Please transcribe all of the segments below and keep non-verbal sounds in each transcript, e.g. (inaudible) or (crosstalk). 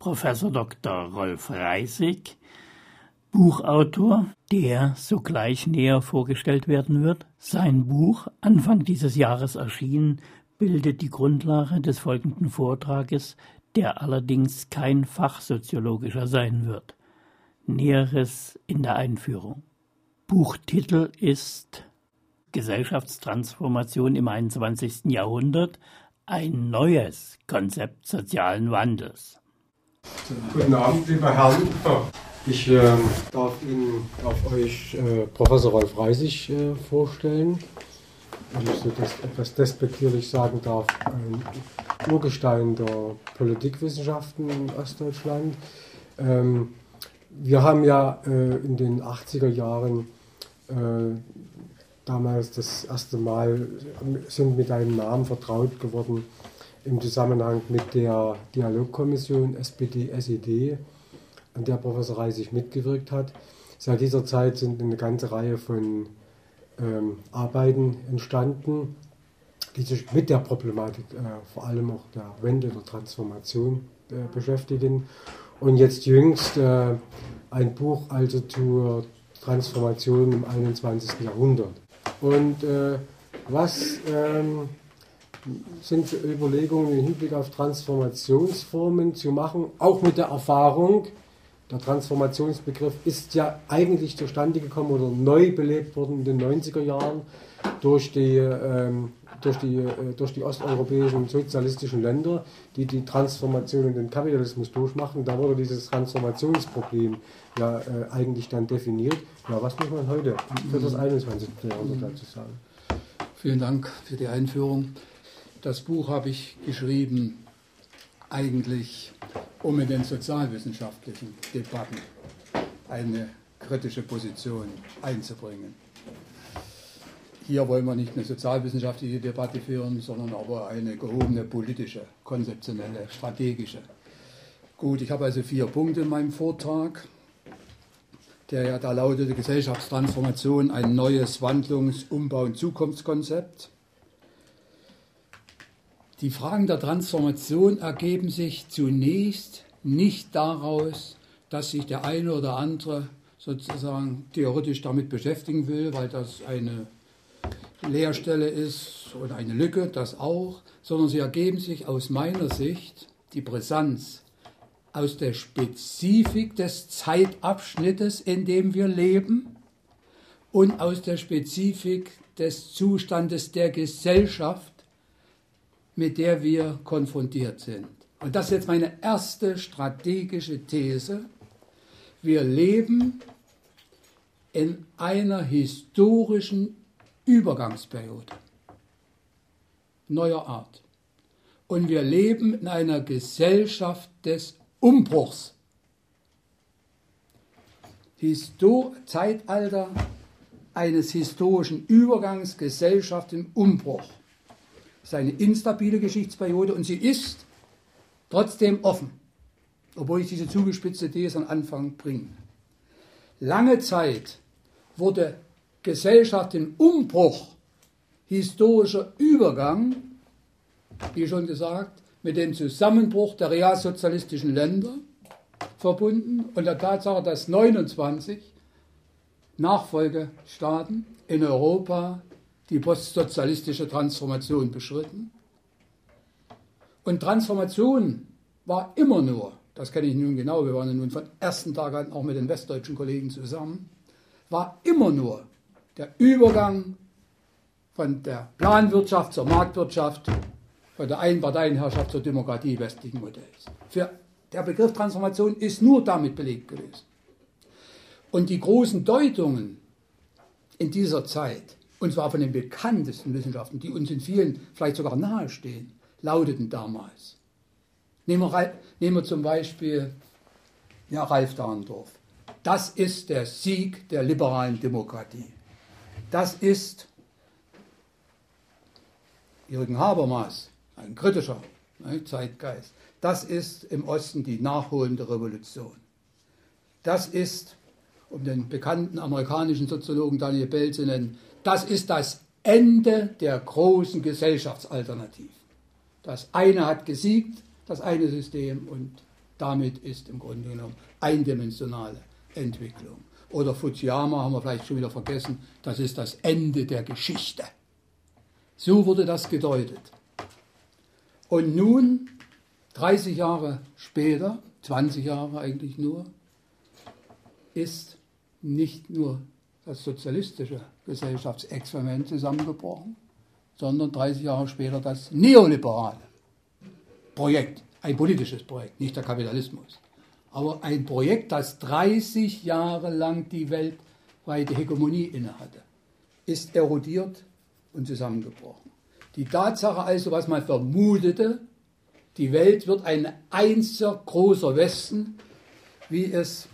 Professor Dr. Rolf Reisig, Buchautor, der sogleich näher vorgestellt werden wird. Sein Buch, Anfang dieses Jahres erschienen, bildet die Grundlage des folgenden Vortrages, der allerdings kein fachsoziologischer sein wird. Näheres in der Einführung. Buchtitel ist Gesellschaftstransformation im 21. Jahrhundert, ein neues Konzept sozialen Wandels. Guten Abend, lieber Herren. Ich äh, darf Ihnen auf euch äh, Professor Rolf Reisig äh, vorstellen. Wenn ich so das etwas despektierlich sagen darf, ein Urgestein der Politikwissenschaften in Ostdeutschland. Ähm, wir haben ja äh, in den 80er Jahren äh, damals das erste Mal sind mit einem Namen vertraut geworden im Zusammenhang mit der Dialogkommission SPD-SED, an der Professor Reisig mitgewirkt hat. Seit dieser Zeit sind eine ganze Reihe von ähm, Arbeiten entstanden, die sich mit der Problematik, äh, vor allem auch der Wende, der Transformation äh, beschäftigen. Und jetzt jüngst äh, ein Buch also zur Transformation im 21. Jahrhundert. Und äh, was ähm, sind Überlegungen im Hinblick auf Transformationsformen zu machen, auch mit der Erfahrung, der Transformationsbegriff ist ja eigentlich zustande gekommen oder neu belebt worden in den 90er Jahren durch die, ähm, durch die, äh, durch die osteuropäischen sozialistischen Länder, die die Transformation in den Kapitalismus durchmachen. Da wurde dieses Transformationsproblem ja äh, eigentlich dann definiert. Ja, was muss man heute für das 21. Jahrhundert dazu sagen? Vielen Dank für die Einführung. Das Buch habe ich geschrieben eigentlich, um in den sozialwissenschaftlichen Debatten eine kritische Position einzubringen. Hier wollen wir nicht eine sozialwissenschaftliche Debatte führen, sondern aber eine gehobene politische, konzeptionelle, strategische. Gut, ich habe also vier Punkte in meinem Vortrag, der ja da lautete Gesellschaftstransformation, ein neues Wandlungs-, Umbau- und Zukunftskonzept. Die Fragen der Transformation ergeben sich zunächst nicht daraus, dass sich der eine oder andere sozusagen theoretisch damit beschäftigen will, weil das eine Leerstelle ist oder eine Lücke, das auch, sondern sie ergeben sich aus meiner Sicht die Brisanz aus der Spezifik des Zeitabschnittes, in dem wir leben und aus der Spezifik des Zustandes der Gesellschaft, mit der wir konfrontiert sind. Und das ist jetzt meine erste strategische These. Wir leben in einer historischen Übergangsperiode neuer Art. Und wir leben in einer Gesellschaft des Umbruchs. Histor Zeitalter eines historischen Übergangs, Gesellschaft im Umbruch ist eine instabile Geschichtsperiode und sie ist trotzdem offen, obwohl ich diese zugespitzte These am Anfang bringe. Lange Zeit wurde Gesellschaft im Umbruch, historischer Übergang, wie schon gesagt, mit dem Zusammenbruch der realsozialistischen Länder verbunden und der Tatsache, dass 29 Nachfolgestaaten in Europa die postsozialistische Transformation beschritten. Und Transformation war immer nur, das kenne ich nun genau, wir waren ja nun von ersten Tag an auch mit den westdeutschen Kollegen zusammen, war immer nur der Übergang von der Planwirtschaft zur Marktwirtschaft, von der Einparteienherrschaft zur Demokratie westlichen Modells. Für der Begriff Transformation ist nur damit belegt gewesen. Und die großen Deutungen in dieser Zeit und zwar von den bekanntesten Wissenschaften, die uns in vielen vielleicht sogar nahestehen, lauteten damals. Nehmen wir, nehmen wir zum Beispiel ja, Ralf Dahndorf. Das ist der Sieg der liberalen Demokratie. Das ist Jürgen Habermas, ein kritischer ne, Zeitgeist. Das ist im Osten die nachholende Revolution. Das ist, um den bekannten amerikanischen Soziologen Daniel Bell zu nennen, das ist das Ende der großen Gesellschaftsalternativ. Das eine hat gesiegt, das eine System, und Damit ist im Grunde genommen eindimensionale Entwicklung. Oder Fujiyama haben wir vielleicht schon wieder vergessen, das ist das Ende der Geschichte. So wurde das gedeutet. Und nun, 30 Jahre später, 20 Jahre eigentlich nur, ist nicht nur das sozialistische Gesellschaftsexperiment zusammengebrochen, sondern 30 Jahre später das neoliberale Projekt, ein politisches Projekt, nicht der Kapitalismus, aber ein Projekt, das 30 Jahre lang die weltweite Hegemonie innehatte, ist erodiert und zusammengebrochen. Die Tatsache also, was man vermutete, die Welt wird ein einziger großer Westen, wie es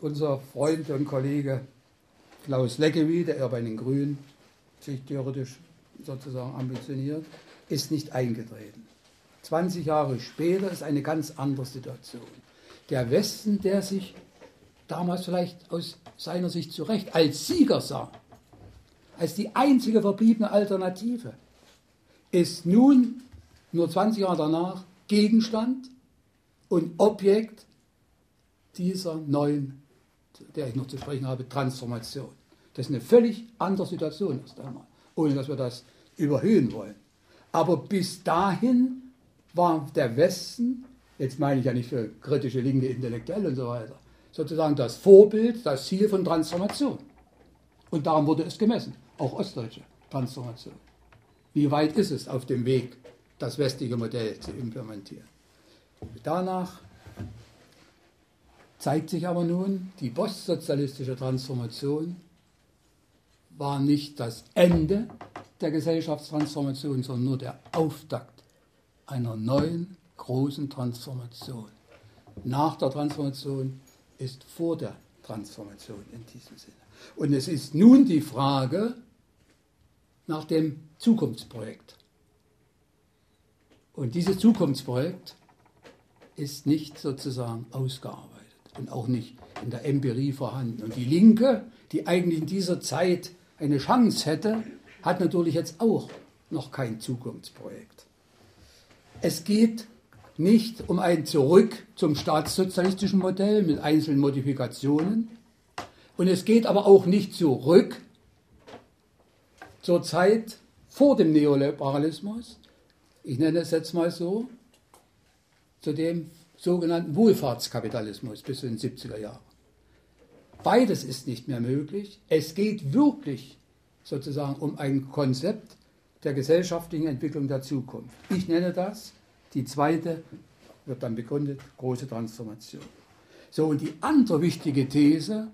unser Freund und Kollege Klaus Leckewy, der er bei den Grünen sich theoretisch sozusagen ambitioniert, ist nicht eingetreten. 20 Jahre später ist eine ganz andere Situation. Der Westen, der sich damals vielleicht aus seiner Sicht zu Recht als Sieger sah, als die einzige verbliebene Alternative, ist nun, nur 20 Jahre danach, Gegenstand und Objekt dieser neuen, der ich noch zu sprechen habe, Transformation. Das ist eine völlig andere Situation erst einmal, ohne dass wir das überhöhen wollen. Aber bis dahin war der Westen, jetzt meine ich ja nicht für kritische linke Intellektuelle und so weiter, sozusagen das Vorbild, das Ziel von Transformation. Und darum wurde es gemessen, auch ostdeutsche Transformation. Wie weit ist es auf dem Weg, das westliche Modell zu implementieren? Danach zeigt sich aber nun, die postsozialistische Transformation war nicht das Ende der Gesellschaftstransformation, sondern nur der Auftakt einer neuen großen Transformation. Nach der Transformation ist vor der Transformation in diesem Sinne. Und es ist nun die Frage nach dem Zukunftsprojekt. Und dieses Zukunftsprojekt ist nicht sozusagen ausgearbeitet und auch nicht in der Empirie vorhanden. Und die Linke, die eigentlich in dieser Zeit eine Chance hätte, hat natürlich jetzt auch noch kein Zukunftsprojekt. Es geht nicht um ein Zurück zum staatssozialistischen Modell mit einzelnen Modifikationen. Und es geht aber auch nicht zurück zur Zeit vor dem Neoliberalismus. Ich nenne es jetzt mal so, zu dem sogenannten Wohlfahrtskapitalismus bis in den 70er Jahren. Beides ist nicht mehr möglich. Es geht wirklich sozusagen um ein Konzept der gesellschaftlichen Entwicklung der Zukunft. Ich nenne das, die zweite wird dann begründet, große Transformation. So, und die andere wichtige These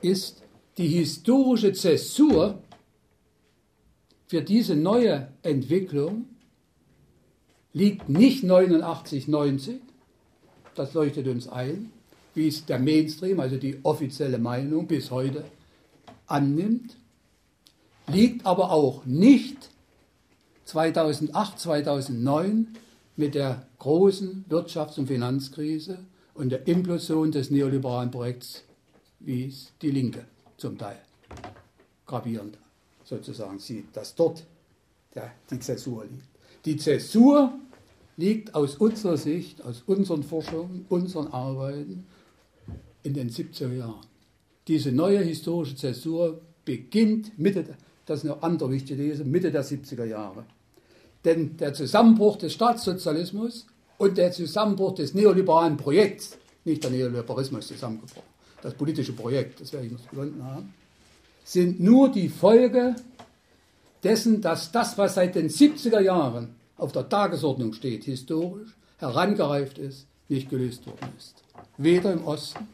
ist die historische Zäsur für diese neue Entwicklung liegt nicht 89, 90, das leuchtet uns ein, wie es der Mainstream, also die offizielle Meinung bis heute annimmt, liegt aber auch nicht 2008, 2009 mit der großen Wirtschafts- und Finanzkrise und der Implosion des neoliberalen Projekts, wie es die Linke zum Teil gravierend sozusagen sieht, dass dort der, die Zäsur liegt. Die Zäsur liegt aus unserer Sicht, aus unseren Forschungen, unseren Arbeiten in den 70er Jahren. Diese neue historische Zäsur beginnt Mitte, das ist eine andere wichtige These, Mitte der 70er Jahre. Denn der Zusammenbruch des Staatssozialismus und der Zusammenbruch des neoliberalen Projekts, nicht der Neoliberalismus zusammengebrochen, das politische Projekt, das werde ich noch begründen haben, sind nur die Folge dessen, dass das, was seit den 70er Jahren auf der Tagesordnung steht, historisch herangereift ist, nicht gelöst worden ist. Weder im Osten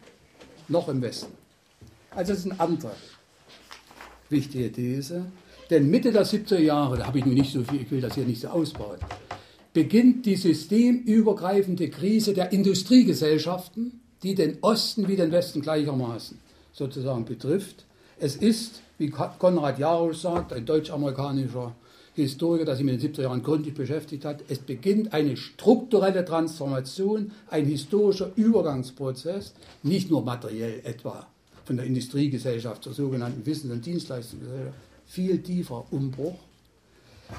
noch im Westen. Also das ist eine andere wichtige These. Denn Mitte der 70er Jahre, da habe ich nur nicht so viel, ich will das hier nicht so ausbauen, beginnt die systemübergreifende Krise der Industriegesellschaften, die den Osten wie den Westen gleichermaßen sozusagen betrifft. Es ist, wie Konrad Jarosch sagt, ein deutsch-amerikanischer Historiker, der sich mit den 70er Jahren gründlich beschäftigt hat, es beginnt eine strukturelle Transformation, ein historischer Übergangsprozess, nicht nur materiell etwa von der Industriegesellschaft zur sogenannten Wissens- und Dienstleistungsgesellschaft, viel tiefer Umbruch.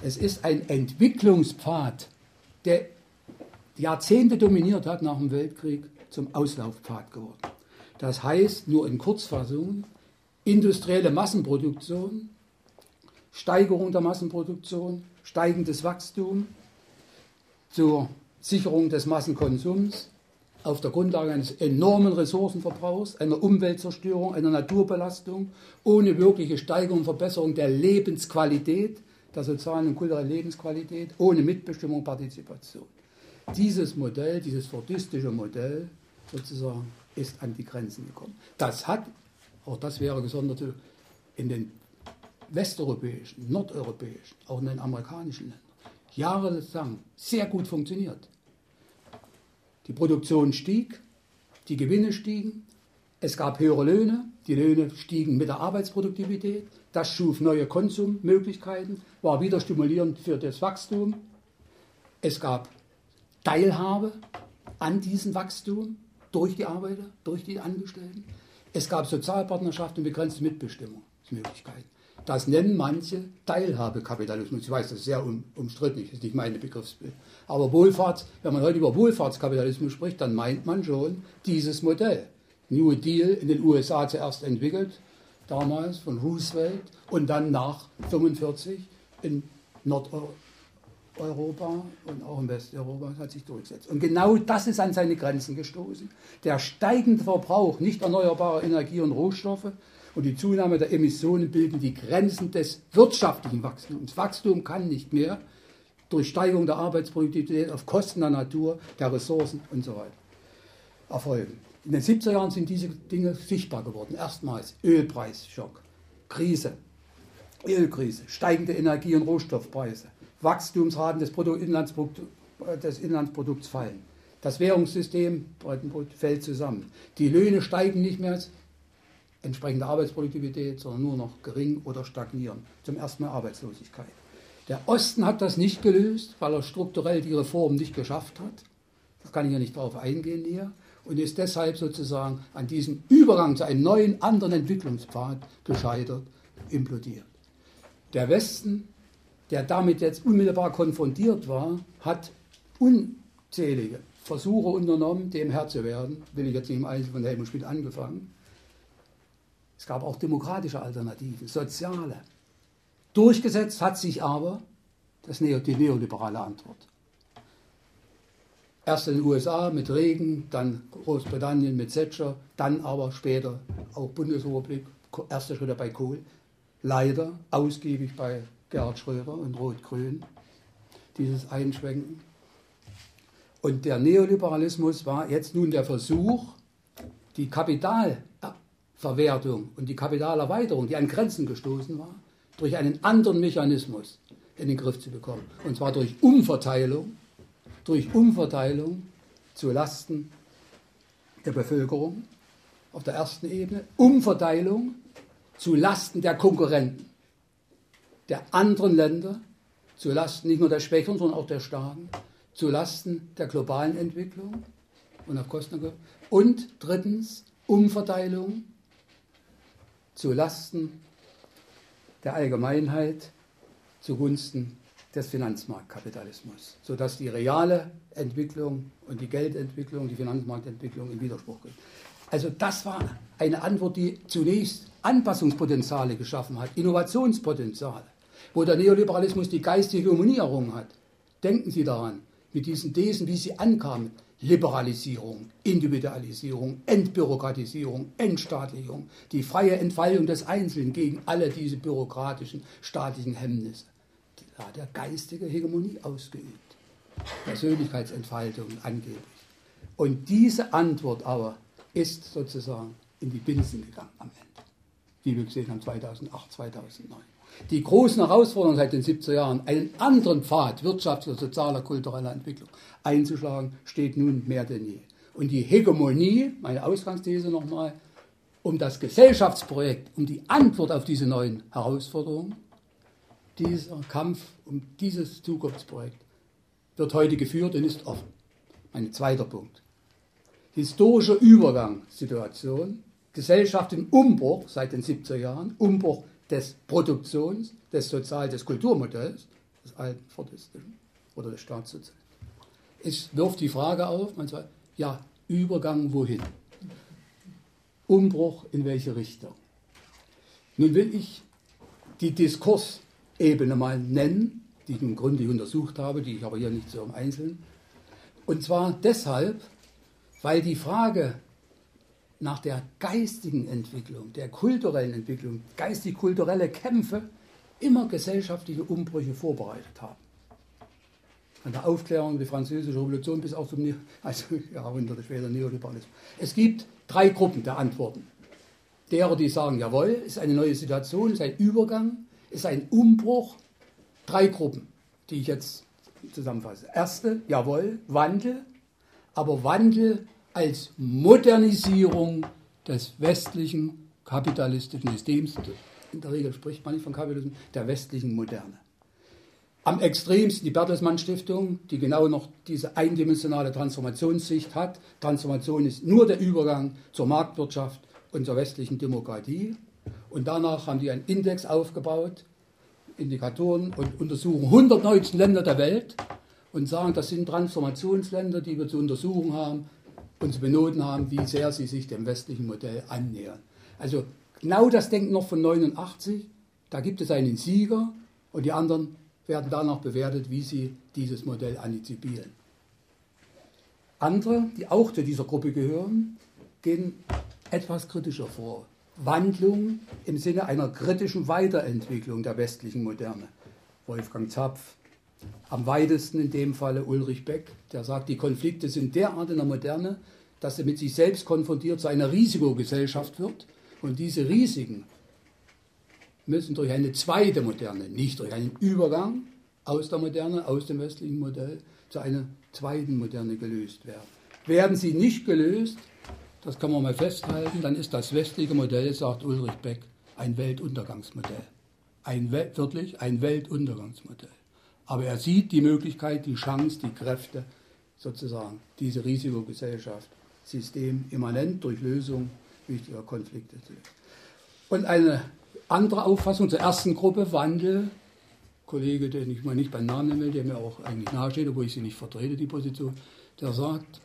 Es ist ein Entwicklungspfad, der Jahrzehnte dominiert hat nach dem Weltkrieg, zum Auslaufpfad geworden. Das heißt, nur in Kurzfassung, industrielle Massenproduktion, Steigerung der Massenproduktion, steigendes Wachstum zur Sicherung des Massenkonsums auf der Grundlage eines enormen Ressourcenverbrauchs, einer Umweltzerstörung, einer Naturbelastung, ohne wirkliche Steigerung und Verbesserung der Lebensqualität, der sozialen und kulturellen Lebensqualität, ohne Mitbestimmung und Partizipation. Dieses Modell, dieses fordistische Modell sozusagen, ist an die Grenzen gekommen. Das hat, auch das wäre gesondert in den westeuropäischen, nordeuropäischen, auch in den amerikanischen Ländern, jahrelang sehr gut funktioniert. Die Produktion stieg, die Gewinne stiegen, es gab höhere Löhne, die Löhne stiegen mit der Arbeitsproduktivität, das schuf neue Konsummöglichkeiten, war wieder stimulierend für das Wachstum. Es gab Teilhabe an diesem Wachstum durch die Arbeiter, durch die Angestellten. Es gab Sozialpartnerschaft und begrenzte Mitbestimmungsmöglichkeiten. Das nennen manche Teilhabekapitalismus. Ich weiß, das ist sehr um, umstritten, das ist nicht meine Begriffsbild. Aber Wohlfahrts, wenn man heute über Wohlfahrtskapitalismus spricht, dann meint man schon dieses Modell. New Deal in den USA zuerst entwickelt, damals von Roosevelt und dann nach 1945 in Nordeuropa Europa und auch in Westeuropa hat sich durchgesetzt. Und genau das ist an seine Grenzen gestoßen. Der steigende Verbrauch nicht erneuerbarer Energie und Rohstoffe und die Zunahme der Emissionen bilden die Grenzen des wirtschaftlichen Wachstums. Wachstum kann nicht mehr durch Steigerung der Arbeitsproduktivität auf Kosten der Natur, der Ressourcen und so weiter erfolgen. In den 70er Jahren sind diese Dinge sichtbar geworden. Erstmals Ölpreisschock, Krise, Ölkrise, steigende Energie- und Rohstoffpreise, Wachstumsraten des, Bruttoinlandsprodukt, des Inlandsprodukts fallen. Das Währungssystem fällt zusammen. Die Löhne steigen nicht mehr entsprechende Arbeitsproduktivität, sondern nur noch gering oder stagnieren. Zum ersten Mal Arbeitslosigkeit. Der Osten hat das nicht gelöst, weil er strukturell die Reform nicht geschafft hat. Das kann ich ja nicht darauf eingehen hier. Und ist deshalb sozusagen an diesem Übergang zu einem neuen, anderen Entwicklungspfad gescheitert, implodiert. Der Westen der damit jetzt unmittelbar konfrontiert war, hat unzählige Versuche unternommen, dem Herr zu werden. Will ich jetzt nicht im Einzelnen von Helmut Schmidt angefangen. Es gab auch demokratische Alternativen, soziale. Durchgesetzt hat sich aber das Neo, die neoliberale Antwort. Erst in den USA mit Regen, dann Großbritannien mit Thatcher, dann aber später auch Bundesrepublik, erste Schritte bei Kohl, leider ausgiebig bei Gerhard Schröder und Rot-Grün, dieses Einschwenken. Und der Neoliberalismus war jetzt nun der Versuch, die Kapitalverwertung und die Kapitalerweiterung, die an Grenzen gestoßen war, durch einen anderen Mechanismus in den Griff zu bekommen. Und zwar durch Umverteilung, durch Umverteilung zu Lasten der Bevölkerung auf der ersten Ebene, Umverteilung zu Lasten der Konkurrenten der anderen Länder, zu Lasten nicht nur der Schwächeren, sondern auch der Starken, zu Lasten der globalen Entwicklung und auf Kosten und drittens Umverteilung zu Lasten der Allgemeinheit zugunsten des Finanzmarktkapitalismus, sodass die reale Entwicklung und die Geldentwicklung, die Finanzmarktentwicklung in Widerspruch geht. Also das war eine Antwort, die zunächst Anpassungspotenziale geschaffen hat, Innovationspotenziale wo der Neoliberalismus die geistige Hegemonie hat. Denken Sie daran, mit diesen Thesen, wie sie ankamen. Liberalisierung, Individualisierung, Entbürokratisierung, Entstaatlichung, die freie Entfaltung des Einzelnen gegen alle diese bürokratischen staatlichen Hemmnisse. Da hat er geistige Hegemonie ausgeübt. Persönlichkeitsentfaltung angeblich. Und diese Antwort aber ist sozusagen in die Binsen gegangen am Ende. Wie wir gesehen haben 2008, 2009 die großen Herausforderungen seit den 70er Jahren, einen anderen Pfad wirtschaftlicher, sozialer, kultureller Entwicklung einzuschlagen, steht nun mehr denn je. Und die Hegemonie, meine Ausgangsthese nochmal, um das Gesellschaftsprojekt, um die Antwort auf diese neuen Herausforderungen, dieser Kampf um dieses Zukunftsprojekt wird heute geführt und ist offen. Mein zweiter Punkt. Historische Übergangssituation, Gesellschaft im Umbruch seit den 70er Jahren, Umbruch des Produktions, des Sozial-, des Kulturmodells, des alten Fordistischen oder des Staatssozialismus. es wirft die Frage auf, man sagt, ja, Übergang wohin? Umbruch in welche Richtung? Nun will ich die Diskursebene mal nennen, die ich nun gründlich untersucht habe, die ich aber hier nicht so im Einzelnen. Und zwar deshalb, weil die Frage nach der geistigen Entwicklung, der kulturellen Entwicklung, geistig-kulturelle Kämpfe immer gesellschaftliche Umbrüche vorbereitet haben. An der Aufklärung, die französische Revolution bis auch zum also (laughs) Jahrhunderte später Neoliberalismus. Es gibt drei Gruppen der Antworten. Derer, die sagen, jawohl, ist eine neue Situation, ist ein Übergang, ist ein Umbruch. Drei Gruppen, die ich jetzt zusammenfasse. Erste, jawohl, Wandel, aber Wandel als Modernisierung des westlichen kapitalistischen Systems. In der Regel spricht man nicht von Kapitalismus, der westlichen Moderne. Am extremsten die Bertelsmann Stiftung, die genau noch diese eindimensionale Transformationssicht hat. Transformation ist nur der Übergang zur Marktwirtschaft und zur westlichen Demokratie. Und danach haben die einen Index aufgebaut, Indikatoren und untersuchen 119 Länder der Welt und sagen, das sind Transformationsländer, die wir zu untersuchen haben und zu benoten haben, wie sehr sie sich dem westlichen Modell annähern. Also genau das Denken noch von 89, da gibt es einen Sieger und die anderen werden danach bewertet, wie sie dieses Modell antizipieren. Andere, die auch zu dieser Gruppe gehören, gehen etwas kritischer vor. Wandlung im Sinne einer kritischen Weiterentwicklung der westlichen Moderne. Wolfgang Zapf, am weitesten in dem Falle Ulrich Beck, der sagt, die Konflikte sind derart in der Moderne, dass sie mit sich selbst konfrontiert zu einer Risikogesellschaft wird. Und diese Risiken müssen durch eine zweite Moderne, nicht durch einen Übergang aus der Moderne, aus dem westlichen Modell, zu einer zweiten Moderne gelöst werden. Werden sie nicht gelöst, das kann man mal festhalten, dann ist das westliche Modell, sagt Ulrich Beck, ein Weltuntergangsmodell. Ein, wirklich ein Weltuntergangsmodell. Aber er sieht die Möglichkeit, die Chance, die Kräfte, sozusagen, diese Risikogesellschaft systemimmanent durch Lösung wichtiger Konflikte zu lösen. Und eine andere Auffassung zur ersten Gruppe, Wandel, Kollege, den ich mal nicht beim Namen nennen will, der mir auch eigentlich nahesteht, obwohl ich sie nicht vertrete, die Position, der sagt,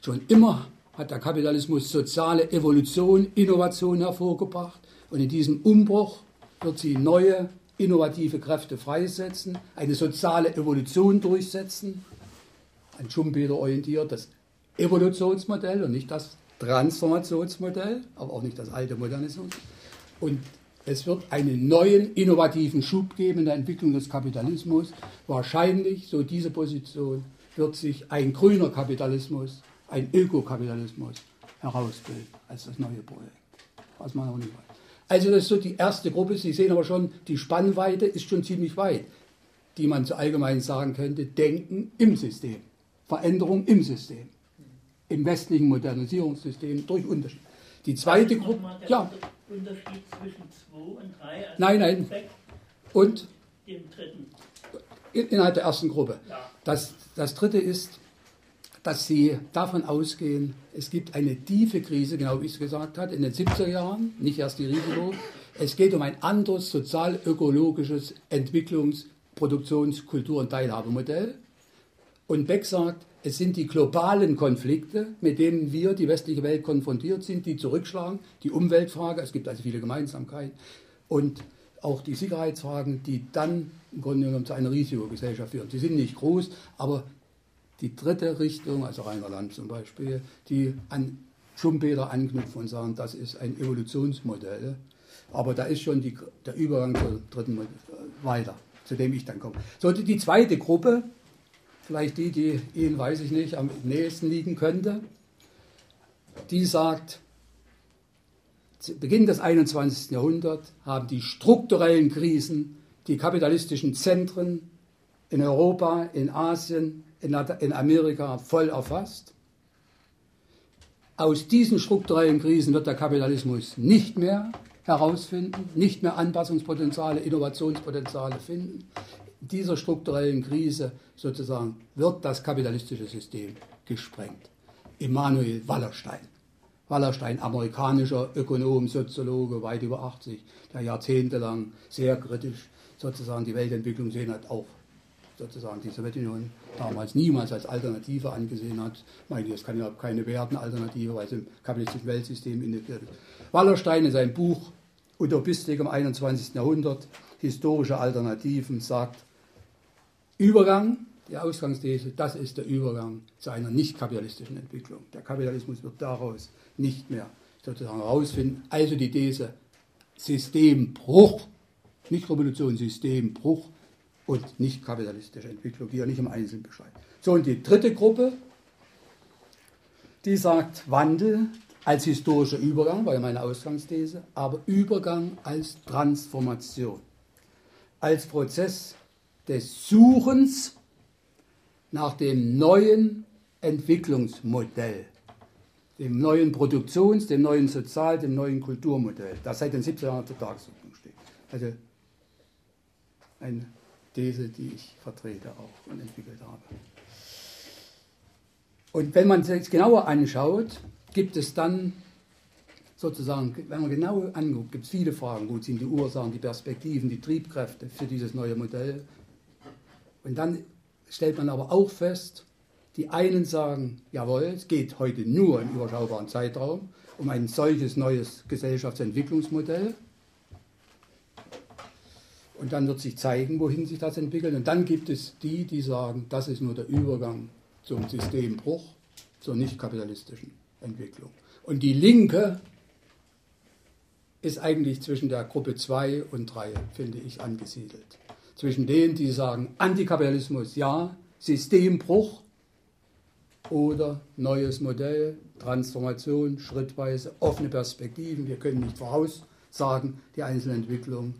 schon immer hat der Kapitalismus soziale Evolution, Innovation hervorgebracht und in diesem Umbruch wird sie neue, innovative Kräfte freisetzen, eine soziale Evolution durchsetzen, an Schumpeter orientiert das Evolutionsmodell und nicht das Transformationsmodell, aber auch nicht das alte Modernismus. Und es wird einen neuen, innovativen Schub geben in der Entwicklung des Kapitalismus. Wahrscheinlich, so diese Position, wird sich ein grüner Kapitalismus, ein Ökokapitalismus herausbilden als das neue Projekt. Was man auch nicht weiß. Also das ist so die erste Gruppe. Sie sehen aber schon, die Spannweite ist schon ziemlich weit, die man so allgemein sagen könnte, Denken im System, Veränderung im System, im westlichen Modernisierungssystem durch Unterschied. Die zweite Gruppe, ja. Unterschied zwischen 2 und 3? Also nein, nein. Und? Dem dritten. Innerhalb der ersten Gruppe. Ja. Das, das dritte ist, dass sie davon ausgehen, es gibt eine tiefe Krise, genau wie ich es gesagt habe, in den 70er Jahren, nicht erst die Risiko. Es geht um ein anderes sozial-ökologisches Entwicklungs-, Produktions-, Kultur- und Teilhabemodell. Und Beck sagt, es sind die globalen Konflikte, mit denen wir, die westliche Welt, konfrontiert sind, die zurückschlagen. Die Umweltfrage, es gibt also viele Gemeinsamkeiten. Und auch die Sicherheitsfragen, die dann im Grunde genommen zu einer Risikogesellschaft führen. Sie sind nicht groß, aber die dritte Richtung, also Rainer Land zum Beispiel, die an Schumpeter anknüpfen und sagen, das ist ein Evolutionsmodell. Aber da ist schon die, der Übergang zur dritten Modell weiter, zu dem ich dann komme. So, die zweite Gruppe, vielleicht die, die Ihnen, weiß ich nicht, am nächsten liegen könnte, die sagt, zu Beginn des 21. Jahrhunderts haben die strukturellen Krisen die kapitalistischen Zentren in Europa, in Asien, in Amerika voll erfasst. Aus diesen strukturellen Krisen wird der Kapitalismus nicht mehr herausfinden, nicht mehr Anpassungspotenziale, Innovationspotenziale finden dieser strukturellen Krise sozusagen wird das kapitalistische System gesprengt. Immanuel Wallerstein. Wallerstein, amerikanischer Ökonom, Soziologe, weit über 80, der jahrzehntelang sehr kritisch sozusagen die Weltentwicklung sehen hat, auch sozusagen die Sowjetunion damals niemals als Alternative angesehen hat. Ich meine, das kann ja keine Wertenalternative, weil es im kapitalistischen Weltsystem integriert ist. Wallerstein in seinem Buch Utopistik im 21. Jahrhundert, historische Alternativen, sagt, Übergang, die Ausgangsthese, das ist der Übergang zu einer nicht kapitalistischen Entwicklung. Der Kapitalismus wird daraus nicht mehr sozusagen herausfinden. Also die These Systembruch, nicht Revolution, Systembruch und nicht kapitalistische Entwicklung, die ja nicht im Einzelnen beschreibt. So, und die dritte Gruppe, die sagt Wandel als historischer Übergang, war ja meine Ausgangsthese, aber Übergang als Transformation, als Prozess des Suchens nach dem neuen Entwicklungsmodell, dem neuen Produktions-, dem neuen Sozial-, dem neuen Kulturmodell, das seit den 70er Jahren zur Tagesordnung steht. Also eine These, die ich vertrete auch und entwickelt habe. Und wenn man sich genauer anschaut, gibt es dann sozusagen, wenn man genau anguckt, gibt es viele Fragen. Wo sind die Ursachen, die Perspektiven, die Triebkräfte für dieses neue Modell? Und dann stellt man aber auch fest, die einen sagen, jawohl, es geht heute nur im überschaubaren Zeitraum um ein solches neues Gesellschaftsentwicklungsmodell. Und dann wird sich zeigen, wohin sich das entwickelt. Und dann gibt es die, die sagen, das ist nur der Übergang zum Systembruch, zur nicht kapitalistischen Entwicklung. Und die Linke ist eigentlich zwischen der Gruppe 2 und 3, finde ich, angesiedelt. Zwischen denen, die sagen, Antikapitalismus ja, Systembruch oder neues Modell, Transformation, schrittweise, offene Perspektiven. Wir können nicht voraussagen die einzelnen Entwicklungen,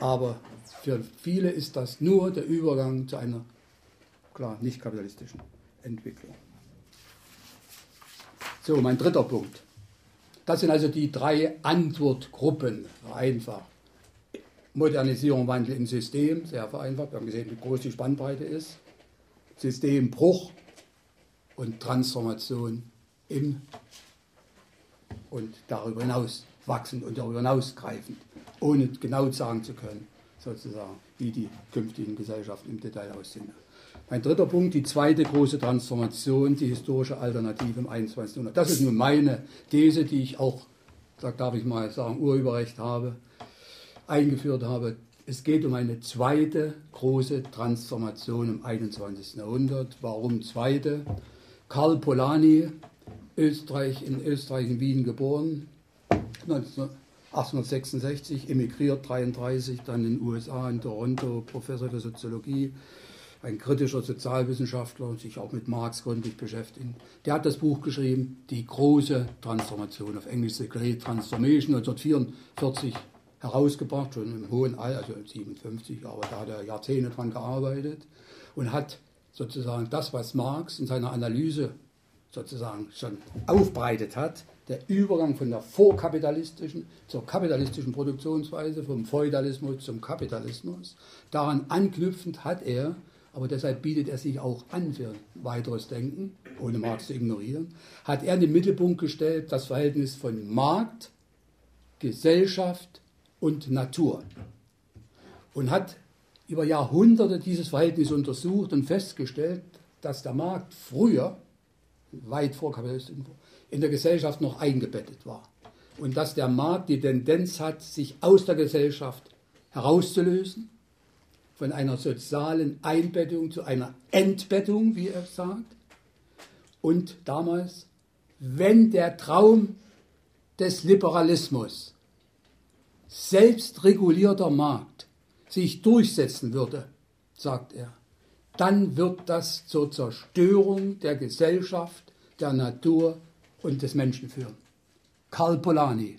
aber für viele ist das nur der Übergang zu einer klar nicht kapitalistischen Entwicklung. So, mein dritter Punkt. Das sind also die drei Antwortgruppen, einfach. Modernisierung, Wandel im System, sehr vereinfacht. Wir haben gesehen, wie groß die Spannbreite ist. Systembruch und Transformation im und darüber hinaus wachsend und darüber hinaus greifend, ohne genau sagen zu können, sozusagen, wie die künftigen Gesellschaften im Detail aussehen. Mein dritter Punkt, die zweite große Transformation, die historische Alternative im 21. Jahrhundert. Das ist nun meine These, die ich auch, darf ich mal sagen, Urheberrecht habe, eingeführt habe. Es geht um eine zweite große Transformation im 21. Jahrhundert. Warum zweite? Karl Polanyi, Österreich, in Österreich in Wien geboren, 1866, emigriert 33, dann in den USA, in Toronto, Professor für Soziologie, ein kritischer Sozialwissenschaftler und sich auch mit Marx gründlich beschäftigt. Der hat das Buch geschrieben, Die große Transformation, auf Englisch The Great Transformation, 1944 herausgebracht, schon im hohen Alter, also 57, aber da hat er Jahrzehnte dran gearbeitet und hat sozusagen das, was Marx in seiner Analyse sozusagen schon aufbreitet hat, der Übergang von der vorkapitalistischen zur kapitalistischen Produktionsweise, vom Feudalismus zum Kapitalismus. Daran anknüpfend hat er aber deshalb bietet er sich auch an für weiteres Denken, ohne Marx zu ignorieren, hat er in den Mittelpunkt gestellt das Verhältnis von Markt, Gesellschaft und Natur und hat über Jahrhunderte dieses Verhältnis untersucht und festgestellt, dass der Markt früher, weit vor Kapitalismus, in der Gesellschaft noch eingebettet war. Und dass der Markt die Tendenz hat, sich aus der Gesellschaft herauszulösen von einer sozialen Einbettung zu einer Entbettung, wie er sagt. Und damals, wenn der Traum des Liberalismus, selbstregulierter Markt, sich durchsetzen würde, sagt er, dann wird das zur Zerstörung der Gesellschaft, der Natur und des Menschen führen. Karl Polanyi,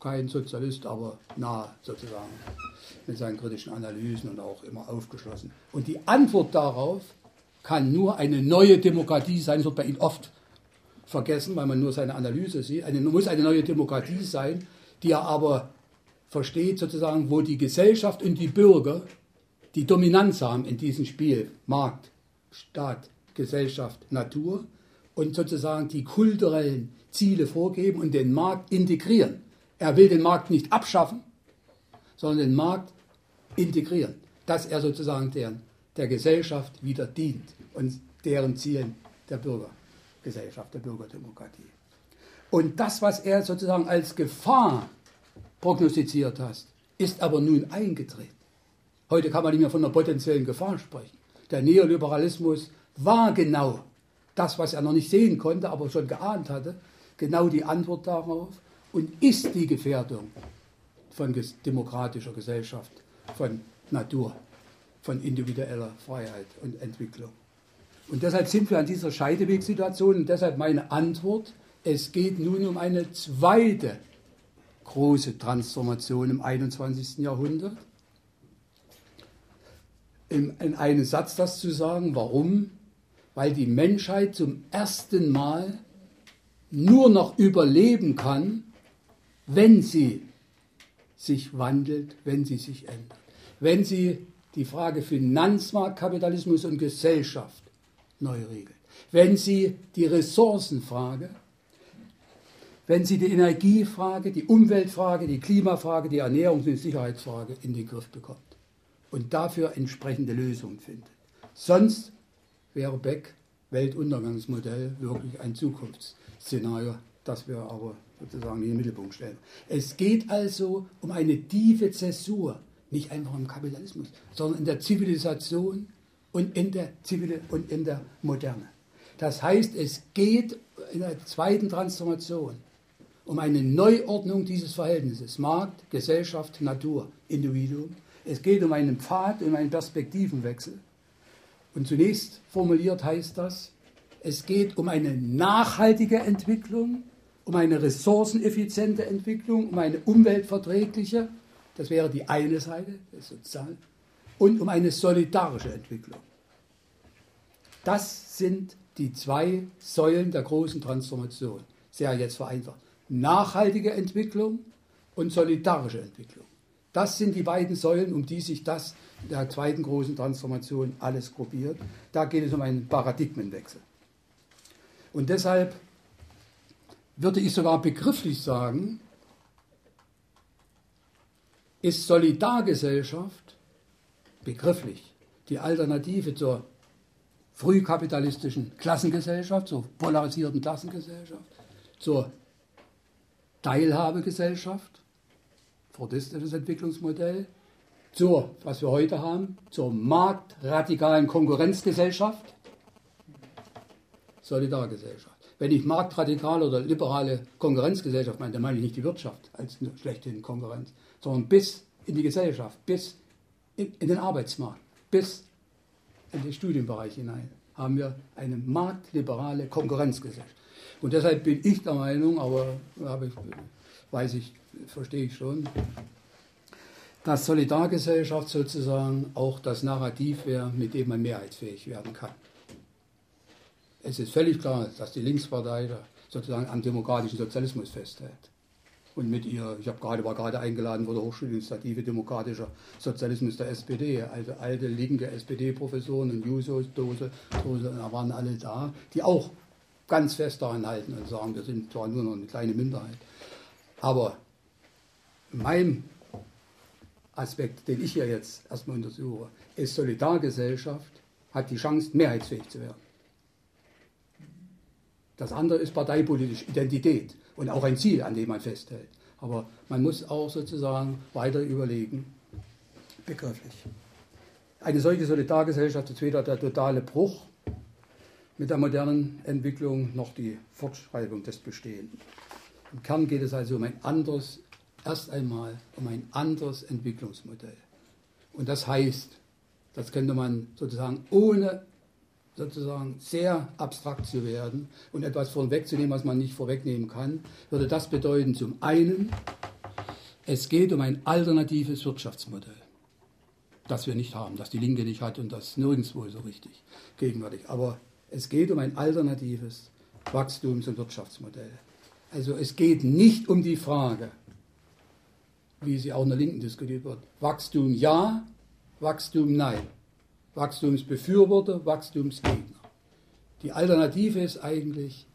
kein Sozialist, aber nah sozusagen mit seinen kritischen Analysen und auch immer aufgeschlossen. Und die Antwort darauf kann nur eine neue Demokratie sein. Das wird bei ihm oft vergessen, weil man nur seine Analyse sieht. Eine, muss eine neue Demokratie sein, die er aber versteht, sozusagen, wo die Gesellschaft und die Bürger die Dominanz haben in diesem Spiel. Markt, Staat, Gesellschaft, Natur und sozusagen die kulturellen Ziele vorgeben und den Markt integrieren. Er will den Markt nicht abschaffen, sondern den Markt integrieren. dass er sozusagen deren, der Gesellschaft wieder dient und deren Zielen der Bürgergesellschaft, der Bürgerdemokratie. Und das, was er sozusagen als Gefahr prognostiziert hat, ist aber nun eingetreten. Heute kann man nicht mehr von einer potenziellen Gefahr sprechen. Der Neoliberalismus war genau das, was er noch nicht sehen konnte, aber schon geahnt hatte, genau die Antwort darauf und ist die Gefährdung von demokratischer Gesellschaft, von Natur, von individueller Freiheit und Entwicklung. Und deshalb sind wir an dieser Scheidewegsituation und deshalb meine Antwort, es geht nun um eine zweite große Transformation im 21. Jahrhundert. In, in einem Satz das zu sagen, warum? Weil die Menschheit zum ersten Mal nur noch überleben kann, wenn sie sich wandelt, wenn sie sich ändert. Wenn sie die Frage Finanzmarkt, Kapitalismus und Gesellschaft neu regelt. Wenn sie die Ressourcenfrage wenn sie die Energiefrage, die Umweltfrage, die Klimafrage, die Ernährungs- und Sicherheitsfrage in den Griff bekommt und dafür entsprechende Lösungen findet. Sonst wäre Beck Weltuntergangsmodell wirklich ein Zukunftsszenario, das wir aber sozusagen in den Mittelpunkt stellen. Es geht also um eine tiefe Zäsur, nicht einfach im Kapitalismus, sondern in der Zivilisation und in der Zivil und in der Moderne. Das heißt, es geht in der zweiten Transformation um eine Neuordnung dieses Verhältnisses Markt, Gesellschaft, Natur, Individuum. Es geht um einen Pfad, um einen Perspektivenwechsel. Und zunächst formuliert heißt das, es geht um eine nachhaltige Entwicklung, um eine ressourceneffiziente Entwicklung, um eine umweltverträgliche, das wäre die eine Seite, das Sozial, und um eine solidarische Entwicklung. Das sind die zwei Säulen der großen Transformation. Sehr jetzt vereinfacht nachhaltige Entwicklung und solidarische Entwicklung. Das sind die beiden Säulen, um die sich das der zweiten großen Transformation alles gruppiert. Da geht es um einen Paradigmenwechsel. Und deshalb würde ich sogar begrifflich sagen, ist Solidargesellschaft begrifflich die Alternative zur frühkapitalistischen Klassengesellschaft, zur polarisierten Klassengesellschaft, zur Teilhabegesellschaft, fordistisches Entwicklungsmodell, zur, was wir heute haben, zur marktradikalen Konkurrenzgesellschaft, Solidargesellschaft. Wenn ich marktradikale oder liberale Konkurrenzgesellschaft meine, dann meine ich nicht die Wirtschaft als eine schlechte Konkurrenz, sondern bis in die Gesellschaft, bis in, in den Arbeitsmarkt, bis in den Studienbereich hinein haben wir eine marktliberale Konkurrenzgesellschaft. Und deshalb bin ich der Meinung, aber ich, weiß ich, verstehe ich schon, dass Solidargesellschaft sozusagen auch das Narrativ wäre, mit dem man mehrheitsfähig werden kann. Es ist völlig klar, dass die Linkspartei sozusagen am demokratischen Sozialismus festhält. Und mit ihr, ich habe gerade, war gerade eingeladen vor der Hochschulinitiative Demokratischer Sozialismus der SPD, also alte linke SPD-Professoren und Jusos, Dose, Dose, da waren alle da, die auch ganz fest daran halten und sagen, wir sind zwar nur noch eine kleine Minderheit. Aber mein Aspekt, den ich hier jetzt erstmal untersuche, ist Solidargesellschaft hat die Chance, mehrheitsfähig zu werden. Das andere ist parteipolitische Identität und auch ein Ziel, an dem man festhält. Aber man muss auch sozusagen weiter überlegen, begrifflich. Eine solche Solidargesellschaft ist weder der totale Bruch mit der modernen Entwicklung noch die Fortschreibung des Bestehenden. Im Kern geht es also um ein anderes, erst einmal um ein anderes Entwicklungsmodell. Und das heißt, das könnte man sozusagen ohne sozusagen sehr abstrakt zu werden und etwas vorwegzunehmen, was man nicht vorwegnehmen kann, würde das bedeuten, zum einen, es geht um ein alternatives Wirtschaftsmodell, das wir nicht haben, das die Linke nicht hat und das nirgendwo so richtig gegenwärtig. Aber es geht um ein alternatives Wachstums- und Wirtschaftsmodell. Also es geht nicht um die Frage, wie sie auch in der Linken diskutiert wird, Wachstum ja, Wachstum nein. Wachstumsbefürworter, Wachstumsgegner. Die Alternative ist eigentlich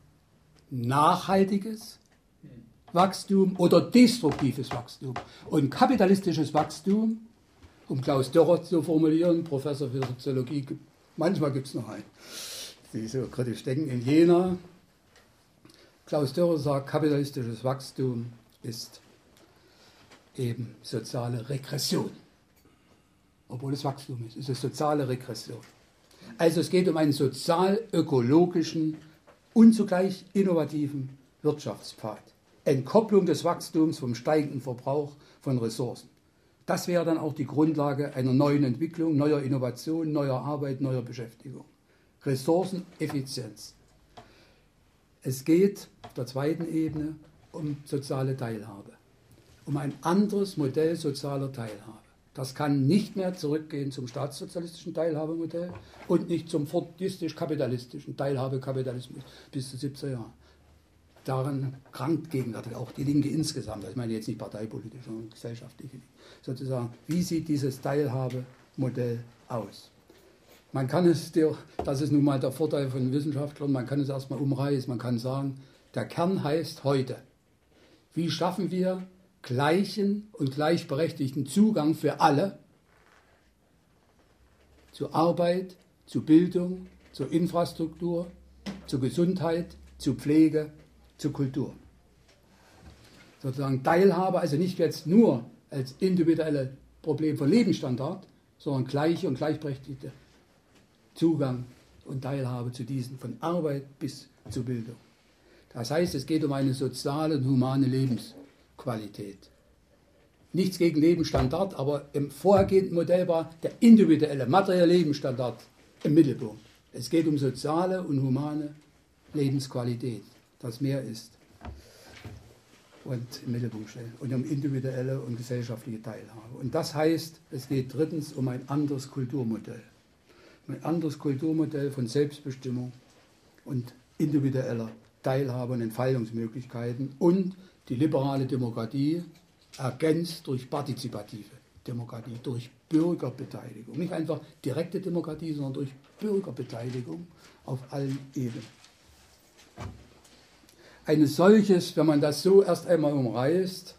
nachhaltiges Wachstum oder destruktives Wachstum. Und kapitalistisches Wachstum Um Klaus Dörrer zu formulieren, Professor für Soziologie, manchmal gibt es noch einen, die so kritisch denken, in Jena. Klaus Dörrer sagt, kapitalistisches Wachstum ist eben soziale Regression. Obwohl es Wachstum ist, ist es soziale Regression. Also es geht um einen sozial-ökologischen und zugleich innovativen Wirtschaftspfad. Entkopplung des Wachstums vom steigenden Verbrauch von Ressourcen. Das wäre dann auch die Grundlage einer neuen Entwicklung, neuer Innovation, neuer Arbeit, neuer Beschäftigung. Ressourceneffizienz. Es geht auf der zweiten Ebene um soziale Teilhabe, um ein anderes Modell sozialer Teilhabe. Das kann nicht mehr zurückgehen zum staatssozialistischen Teilhabemodell und nicht zum fordistisch-kapitalistischen Teilhabekapitalismus bis zu 70er Jahren. Daran krankt gegenwärtig auch die Linke insgesamt. Ich meine jetzt nicht parteipolitisch, sondern gesellschaftlich. Sozusagen, wie sieht dieses Teilhabemodell aus? Man kann es, das ist nun mal der Vorteil von Wissenschaftlern, man kann es erstmal umreißen. Man kann sagen, der Kern heißt heute. Wie schaffen wir gleichen und gleichberechtigten Zugang für alle zu Arbeit, zu Bildung, zur Infrastruktur, zur Gesundheit, zu Pflege, zur Kultur. Sozusagen Teilhabe, also nicht jetzt nur als individuelle Problem von Lebensstandard, sondern gleiche und gleichberechtigte Zugang und Teilhabe zu diesen, von Arbeit bis zu Bildung. Das heißt, es geht um eine soziale und humane Lebensweise. Qualität. Nichts gegen Lebensstandard, aber im vorhergehenden Modell war der individuelle, materielle Lebensstandard im Mittelpunkt. Es geht um soziale und humane Lebensqualität, das mehr ist. Und im Mittelpunkt stellen. Und um individuelle und gesellschaftliche Teilhabe. Und das heißt, es geht drittens um ein anderes Kulturmodell. Um ein anderes Kulturmodell von Selbstbestimmung und individueller Teilhabe und Entfaltungsmöglichkeiten und die liberale Demokratie ergänzt durch partizipative Demokratie, durch Bürgerbeteiligung. Nicht einfach direkte Demokratie, sondern durch Bürgerbeteiligung auf allen Ebenen. Eine solches, wenn man das so erst einmal umreißt,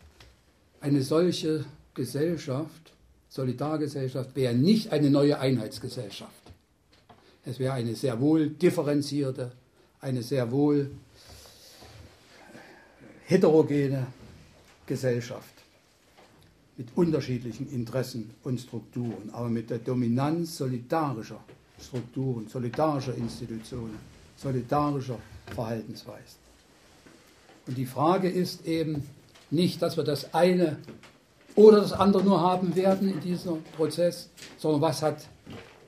eine solche Gesellschaft, Solidargesellschaft, wäre nicht eine neue Einheitsgesellschaft. Es wäre eine sehr wohl differenzierte, eine sehr wohl heterogene Gesellschaft mit unterschiedlichen Interessen und Strukturen, aber mit der Dominanz solidarischer Strukturen, solidarischer Institutionen, solidarischer Verhaltensweisen. Und die Frage ist eben nicht, dass wir das eine oder das andere nur haben werden in diesem Prozess, sondern was hat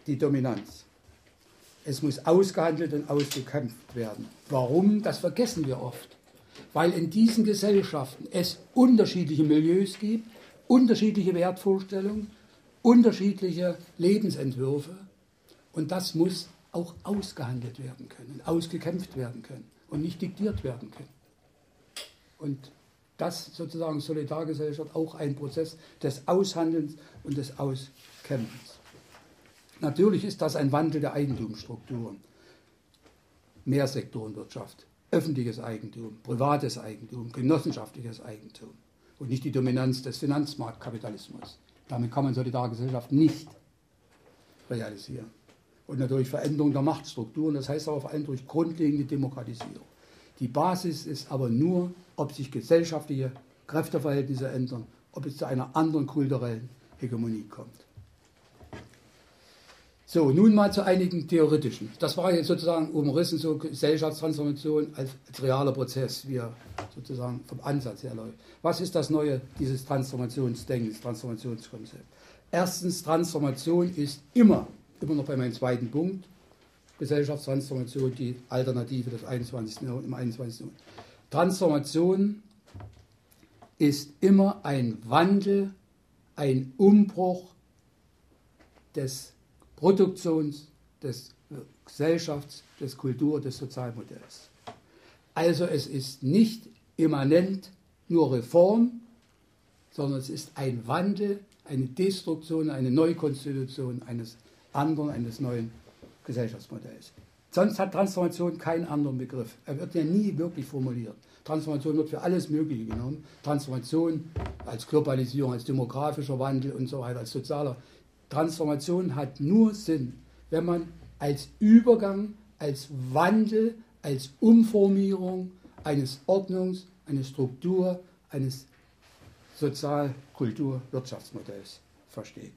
die Dominanz. Es muss ausgehandelt und ausgekämpft werden. Warum? Das vergessen wir oft weil in diesen Gesellschaften es unterschiedliche Milieus gibt, unterschiedliche Wertvorstellungen, unterschiedliche Lebensentwürfe und das muss auch ausgehandelt werden können, ausgekämpft werden können und nicht diktiert werden können. Und das sozusagen Solidargesellschaft auch ein Prozess des Aushandelns und des Auskämpfens. Natürlich ist das ein Wandel der Eigentumsstrukturen, Mehrsektorenwirtschaft, öffentliches Eigentum, privates Eigentum, genossenschaftliches Eigentum und nicht die Dominanz des Finanzmarktkapitalismus. Damit kann man Solidargesellschaft nicht realisieren. Und natürlich Veränderung der Machtstrukturen, das heißt aber vor allem durch grundlegende Demokratisierung. Die Basis ist aber nur, ob sich gesellschaftliche Kräfteverhältnisse ändern, ob es zu einer anderen kulturellen Hegemonie kommt. So, nun mal zu einigen theoretischen. Das war jetzt sozusagen umrissen, so Gesellschaftstransformation als, als realer Prozess, wie er sozusagen vom Ansatz her läuft. Was ist das Neue dieses Transformationsdenken, das Transformationskonzept? Erstens, Transformation ist immer, immer noch bei meinem zweiten Punkt, Gesellschaftstransformation, die Alternative des 21. Jahrhunderts, im 21. Jahrhundert. Transformation ist immer ein Wandel, ein Umbruch des Produktions, des Gesellschafts-, des Kultur-, des Sozialmodells. Also es ist nicht immanent nur Reform, sondern es ist ein Wandel, eine Destruktion, eine Neukonstitution eines anderen, eines neuen Gesellschaftsmodells. Sonst hat Transformation keinen anderen Begriff. Er wird ja nie wirklich formuliert. Transformation wird für alles Mögliche genommen. Transformation als Globalisierung, als demografischer Wandel und so weiter, als sozialer. Transformation hat nur Sinn, wenn man als Übergang, als Wandel, als Umformierung eines Ordnungs, einer Struktur, eines Sozial-, Kultur-, Wirtschaftsmodells versteht.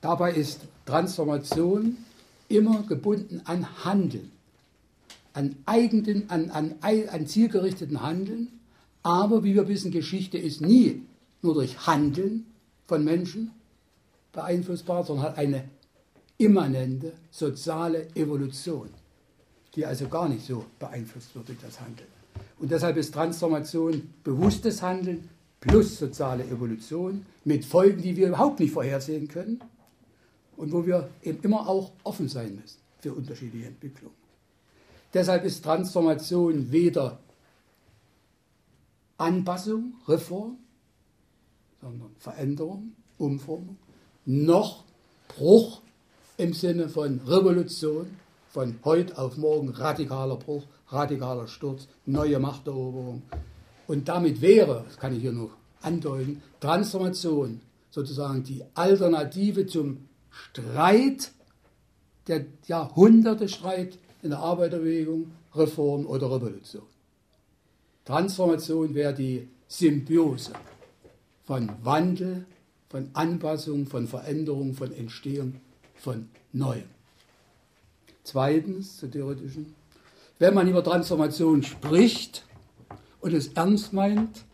Dabei ist Transformation immer gebunden an Handeln, an, eigenen, an, an, an zielgerichteten Handeln. Aber wie wir wissen, Geschichte ist nie nur durch Handeln von Menschen beeinflussbar, sondern hat eine immanente soziale Evolution, die also gar nicht so beeinflusst wird durch das Handeln. Und deshalb ist Transformation bewusstes Handeln plus soziale Evolution mit Folgen, die wir überhaupt nicht vorhersehen können und wo wir eben immer auch offen sein müssen für unterschiedliche Entwicklungen. Deshalb ist Transformation weder Anpassung, Reform, sondern Veränderung, Umformung, noch Bruch im Sinne von Revolution, von heute auf morgen radikaler Bruch, radikaler Sturz, neue Machteroberung. Und damit wäre, das kann ich hier nur andeuten, Transformation sozusagen die Alternative zum Streit, der Jahrhunderte Streit in der Arbeiterbewegung, Reform oder Revolution. Transformation wäre die Symbiose von Wandel, von Anpassung, von Veränderung, von Entstehung, von Neuem. Zweitens, zur theoretischen, wenn man über Transformation spricht und es ernst meint,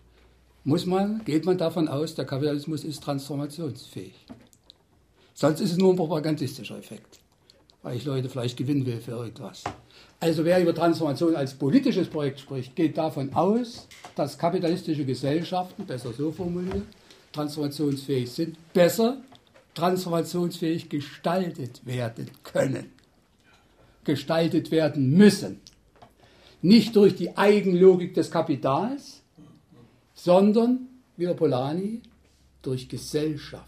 muss man, geht man davon aus, der Kapitalismus ist transformationsfähig. Sonst ist es nur ein propagandistischer Effekt, weil ich Leute vielleicht gewinnen will für irgendwas. Also wer über Transformation als politisches Projekt spricht, geht davon aus, dass kapitalistische Gesellschaften, besser so formuliert, transformationsfähig sind, besser transformationsfähig gestaltet werden können, gestaltet werden müssen. Nicht durch die Eigenlogik des Kapitals, sondern, wie der Polanyi, durch Gesellschaft.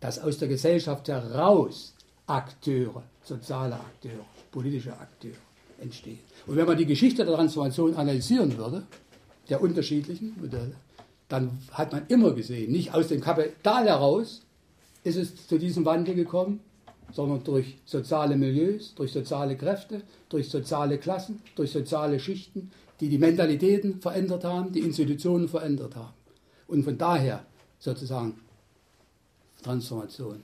Dass aus der Gesellschaft heraus Akteure, soziale Akteure, politische Akteure entstehen. Und wenn man die Geschichte der Transformation analysieren würde, der unterschiedlichen Modelle, dann hat man immer gesehen, nicht aus dem Kapital heraus ist es zu diesem Wandel gekommen, sondern durch soziale Milieus, durch soziale Kräfte, durch soziale Klassen, durch soziale Schichten, die die Mentalitäten verändert haben, die Institutionen verändert haben. Und von daher sozusagen Transformation,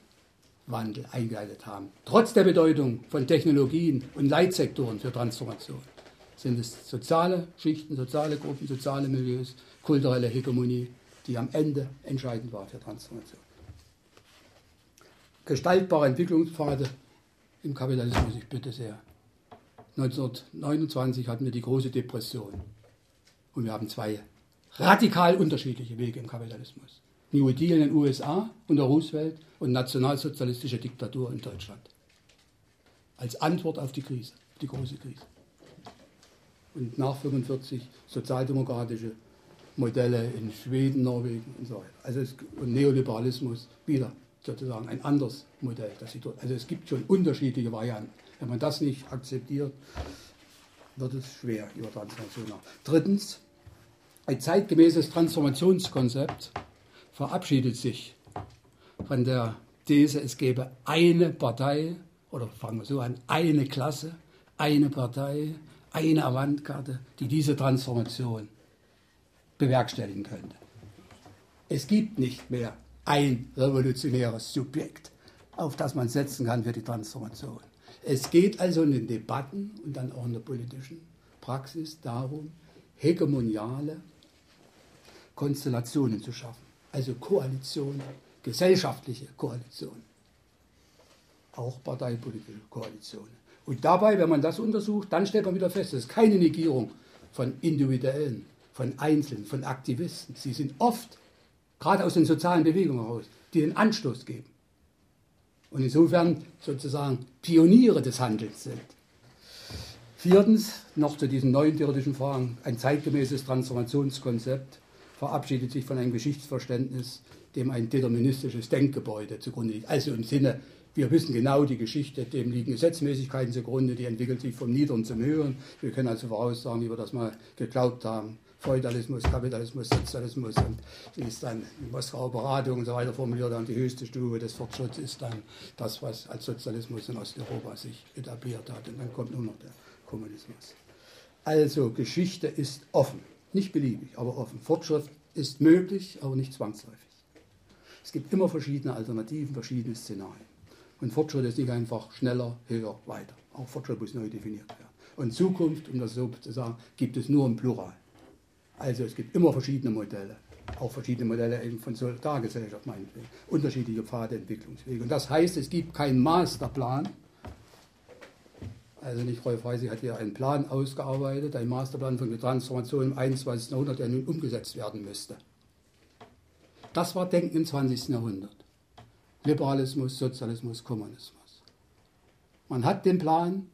Wandel eingeleitet haben. Trotz der Bedeutung von Technologien und Leitsektoren für Transformation sind es soziale Schichten, soziale Gruppen, soziale Milieus, kulturelle Hegemonie, die am Ende entscheidend war für Transformation. Gestaltbare Entwicklungspfade im Kapitalismus, ich bitte sehr. 1929 hatten wir die große Depression. Und wir haben zwei radikal unterschiedliche Wege im Kapitalismus. New Deal in den USA unter Roosevelt und nationalsozialistische Diktatur in Deutschland. Als Antwort auf die Krise, die große Krise. Und nach 1945 sozialdemokratische Modelle in Schweden, Norwegen und so weiter. Also es, und Neoliberalismus wieder sozusagen ein anderes Modell. also es gibt schon unterschiedliche Varianten. Wenn man das nicht akzeptiert, wird es schwer über Transformation nach. Drittens, ein zeitgemäßes Transformationskonzept verabschiedet sich von der These, es gäbe eine Partei, oder fangen wir so an, eine Klasse, eine Partei, eine Avantgarde, die diese Transformation bewerkstelligen könnte. Es gibt nicht mehr ein revolutionäres Subjekt, auf das man setzen kann für die Transformation. Es geht also in den Debatten und dann auch in der politischen Praxis darum, hegemoniale Konstellationen zu schaffen, also Koalitionen, gesellschaftliche Koalitionen, auch parteipolitische Koalitionen. Und dabei, wenn man das untersucht, dann stellt man wieder fest, es ist keine Negierung von Individuellen, von Einzelnen, von Aktivisten. Sie sind oft, gerade aus den sozialen Bewegungen heraus, die den Anstoß geben und insofern sozusagen Pioniere des Handelns sind. Viertens, noch zu diesen neuen theoretischen Fragen, ein zeitgemäßes Transformationskonzept verabschiedet sich von einem Geschichtsverständnis, dem ein deterministisches Denkgebäude zugrunde liegt. Also im Sinne Wir wissen genau die Geschichte, dem liegen Gesetzmäßigkeiten zugrunde, die entwickelt sich vom Niederen zum Höheren. Wir können also voraussagen, wie wir das mal geglaubt haben. Feudalismus, Kapitalismus, Sozialismus und wie es dann in Moskauer Beratung und so weiter formuliert haben, die höchste Stufe des Fortschritts ist dann das, was als Sozialismus in Osteuropa sich etabliert hat. Und dann kommt nur noch der Kommunismus. Also Geschichte ist offen, nicht beliebig, aber offen. Fortschritt ist möglich, aber nicht zwangsläufig. Es gibt immer verschiedene Alternativen, verschiedene Szenarien. Und Fortschritt ist nicht einfach schneller, höher, weiter. Auch Fortschritt muss neu definiert werden. Und Zukunft, um das so zu sagen, gibt es nur im Plural. Also es gibt immer verschiedene Modelle, auch verschiedene Modelle von Solidargesellschaft meinetwegen, unterschiedliche Pfade, Entwicklungswege. Und das heißt, es gibt keinen Masterplan. Also nicht Rolf Reisig hat hier einen Plan ausgearbeitet, ein Masterplan von der Transformation im 21. Jahrhundert, der nun umgesetzt werden müsste. Das war Denken im 20. Jahrhundert. Liberalismus, Sozialismus, Kommunismus. Man hat den Plan,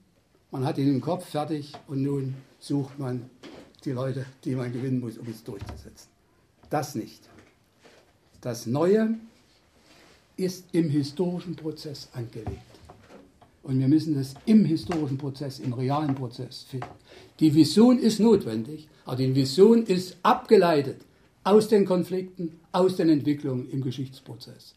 man hat ihn im Kopf fertig und nun sucht man die Leute, die man gewinnen muss, um es durchzusetzen. Das nicht. Das Neue ist im historischen Prozess angelegt. Und wir müssen es im historischen Prozess, im realen Prozess finden. Die Vision ist notwendig, aber die Vision ist abgeleitet aus den Konflikten, aus den Entwicklungen im Geschichtsprozess.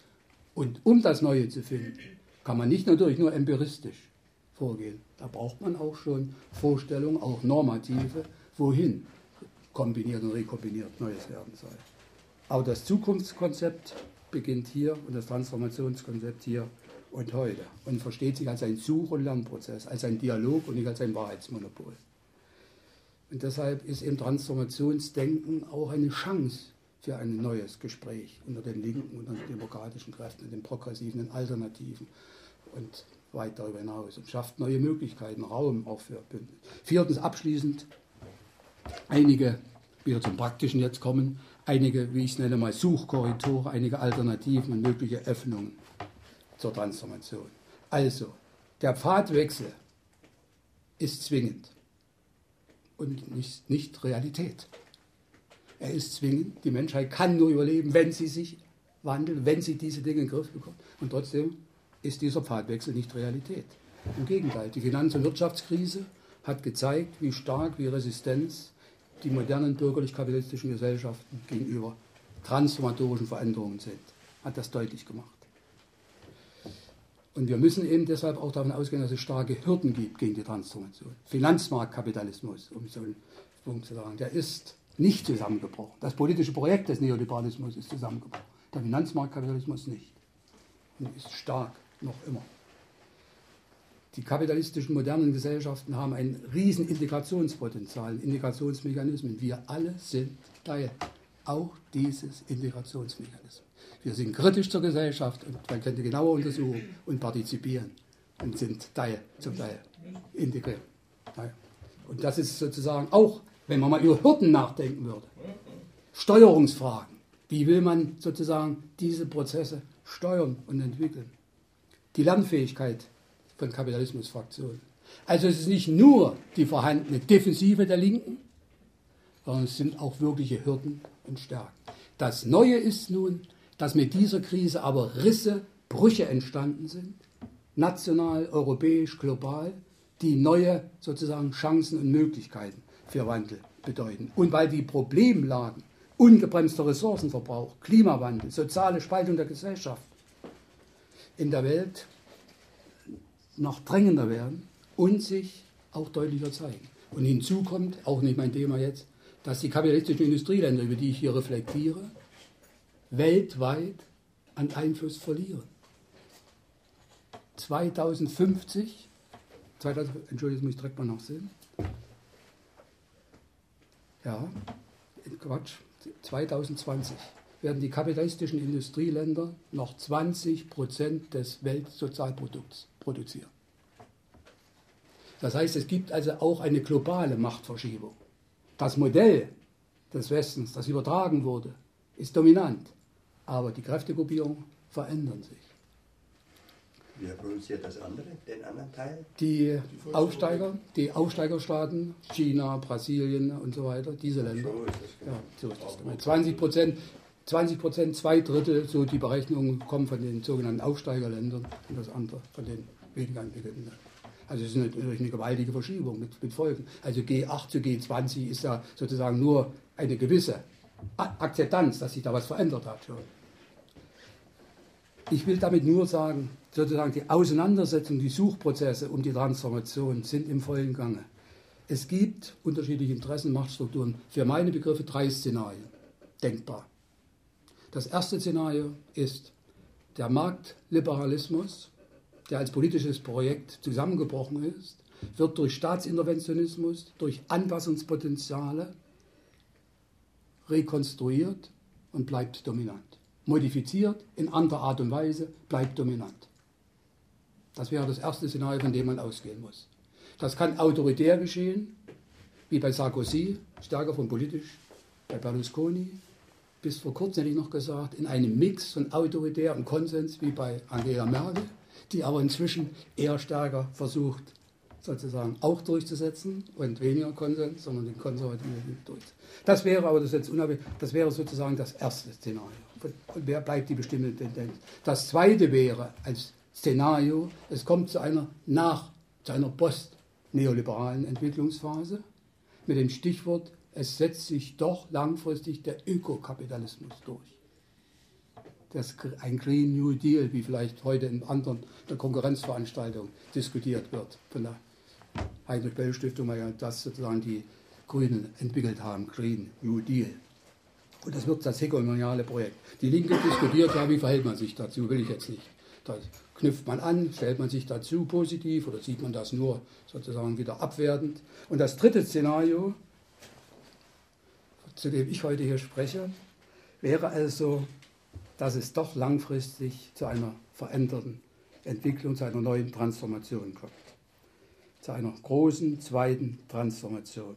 Und um das Neue zu finden, kann man nicht natürlich nur empiristisch vorgehen. Da braucht man auch schon Vorstellungen, auch normative, wohin kombiniert und rekombiniert Neues werden soll. Aber das Zukunftskonzept beginnt hier und das Transformationskonzept hier und heute und versteht sich als ein Such- und Lernprozess, als ein Dialog und nicht als ein Wahrheitsmonopol. Und deshalb ist eben Transformationsdenken auch eine Chance für ein neues Gespräch unter den linken und den demokratischen Kräften, den progressiven, den Alternativen und weit darüber hinaus und schafft neue Möglichkeiten, Raum auch für Bündnis. Viertens abschließend einige, wieder zum Praktischen jetzt kommen, einige, wie ich es nenne mal, Suchkorridore, einige Alternativen und mögliche Öffnungen zur Transformation. Also, der Pfadwechsel ist zwingend und nicht, nicht Realität. Er ist zwingend. Die Menschheit kann nur überleben, wenn sie sich wandelt, wenn sie diese Dinge in den Griff bekommt. Und trotzdem ist dieser Pfadwechsel nicht Realität. Im Gegenteil, die Finanz- und Wirtschaftskrise hat gezeigt, wie stark, wie Resistenz die modernen bürgerlich-kapitalistischen Gesellschaften gegenüber transformatorischen Veränderungen sind. Hat das deutlich gemacht. Und wir müssen eben deshalb auch davon ausgehen, dass es starke Hürden gibt gegen die Transformation. Finanzmarktkapitalismus, um so einen Punkt zu sagen, der ist nicht zusammengebrochen. Das politische Projekt des Neoliberalismus ist zusammengebrochen. Der Finanzmarktkapitalismus nicht. Und ist stark, noch immer. Die kapitalistischen modernen Gesellschaften haben ein riesen Integrationspotenzial, Integrationsmechanismen. Wir alle sind Teil auch dieses Integrationsmechanismus. Wir sind kritisch zur Gesellschaft und man könnte genauer untersuchen und partizipieren und sind Teil, zum Teil integriert. Und das ist sozusagen auch wenn man mal über Hürden nachdenken würde. Steuerungsfragen. Wie will man sozusagen diese Prozesse steuern und entwickeln? Die Lernfähigkeit von Kapitalismusfraktionen. Also es ist nicht nur die vorhandene Defensive der Linken, sondern es sind auch wirkliche Hürden und Stärken. Das Neue ist nun, dass mit dieser Krise aber Risse, Brüche entstanden sind, national, europäisch, global, die neue sozusagen Chancen und Möglichkeiten für Wandel bedeuten. Und weil die Problemlagen, ungebremster Ressourcenverbrauch, Klimawandel, soziale Spaltung der Gesellschaft in der Welt noch drängender werden und sich auch deutlicher zeigen. Und hinzu kommt, auch nicht mein Thema jetzt, dass die kapitalistischen Industrieländer, über die ich hier reflektiere, weltweit an Einfluss verlieren. 2050, 2000, Entschuldigung, ich direkt mal nachsehen ja, Quatsch, 2020 werden die kapitalistischen Industrieländer noch 20 Prozent des Weltsozialprodukts produzieren. Das heißt, es gibt also auch eine globale Machtverschiebung. Das Modell des Westens, das übertragen wurde, ist dominant, aber die Kräftegruppierungen verändern sich. Wer produziert das andere, den anderen Teil? Die Aufsteiger, die Aufsteigerstaaten, China, Brasilien und so weiter, diese Länder. So ist das ja, so ist das gemeint. 20 Prozent 20 Prozent, zwei Drittel, so die Berechnungen kommen von den sogenannten Aufsteigerländern und das andere von den weniger entwickelten. Also es ist natürlich eine gewaltige Verschiebung mit, mit Folgen. Also G8 zu G20 ist da sozusagen nur eine gewisse Akzeptanz, dass sich da was verändert hat. Ich will damit nur sagen, sozusagen die Auseinandersetzung, die Suchprozesse um die Transformation sind im vollen Gange. Es gibt unterschiedliche Interessen, Machtstrukturen. Für meine Begriffe drei Szenarien denkbar. Das erste Szenario ist der Marktliberalismus, der als politisches Projekt zusammengebrochen ist, wird durch Staatsinterventionismus, durch Anpassungspotenziale rekonstruiert und bleibt dominant. Modifiziert in anderer Art und Weise, bleibt dominant. Das wäre das erste Szenario, von dem man ausgehen muss. Das kann autoritär geschehen, wie bei Sarkozy, stärker von politisch, bei Berlusconi, bis vor kurzem hätte ich noch gesagt, in einem Mix von autoritär und Konsens, wie bei Angela Merkel, die aber inzwischen eher stärker versucht, sozusagen auch durchzusetzen und weniger Konsens, sondern den konservativen durch. Das wäre aber das jetzt unabhängig, das wäre sozusagen das erste Szenario. Und wer bleibt die bestimmte Tendenz? Das zweite wäre als Szenario, es kommt zu einer nach, zu einer post-neoliberalen Entwicklungsphase mit dem Stichwort, es setzt sich doch langfristig der Ökokapitalismus durch. Das, ein Green New Deal, wie vielleicht heute in anderen der Konkurrenzveranstaltungen diskutiert wird von der Heinrich Bell Stiftung, weil ja das sozusagen die Grünen entwickelt haben, Green New Deal. Und das wird das hegemoniale Projekt. Die Linke diskutiert ja, wie verhält man sich dazu, will ich jetzt nicht. Da knüpft man an, stellt man sich dazu positiv oder sieht man das nur sozusagen wieder abwertend. Und das dritte Szenario, zu dem ich heute hier spreche, wäre also, dass es doch langfristig zu einer veränderten Entwicklung, zu einer neuen Transformation kommt zu einer großen zweiten Transformation.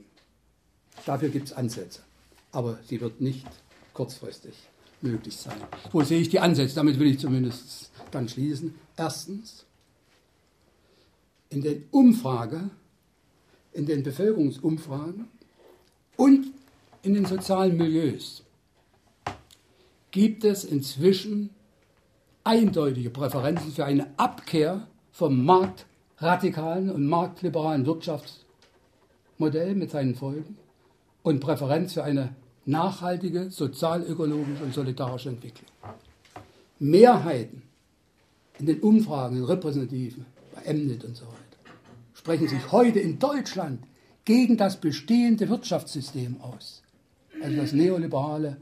Dafür gibt es Ansätze, aber sie wird nicht kurzfristig möglich sein. Wo sehe ich die Ansätze? Damit will ich zumindest dann schließen. Erstens, in den Umfragen, in den Bevölkerungsumfragen und in den sozialen Milieus gibt es inzwischen eindeutige Präferenzen für eine Abkehr vom Markt radikalen und marktliberalen Wirtschaftsmodell mit seinen Folgen und Präferenz für eine nachhaltige, sozialökologische und solidarische Entwicklung. Mehrheiten in den Umfragen, in repräsentativen, bei Mnet und so weiter, sprechen sich heute in Deutschland gegen das bestehende Wirtschaftssystem aus. Also das neoliberale,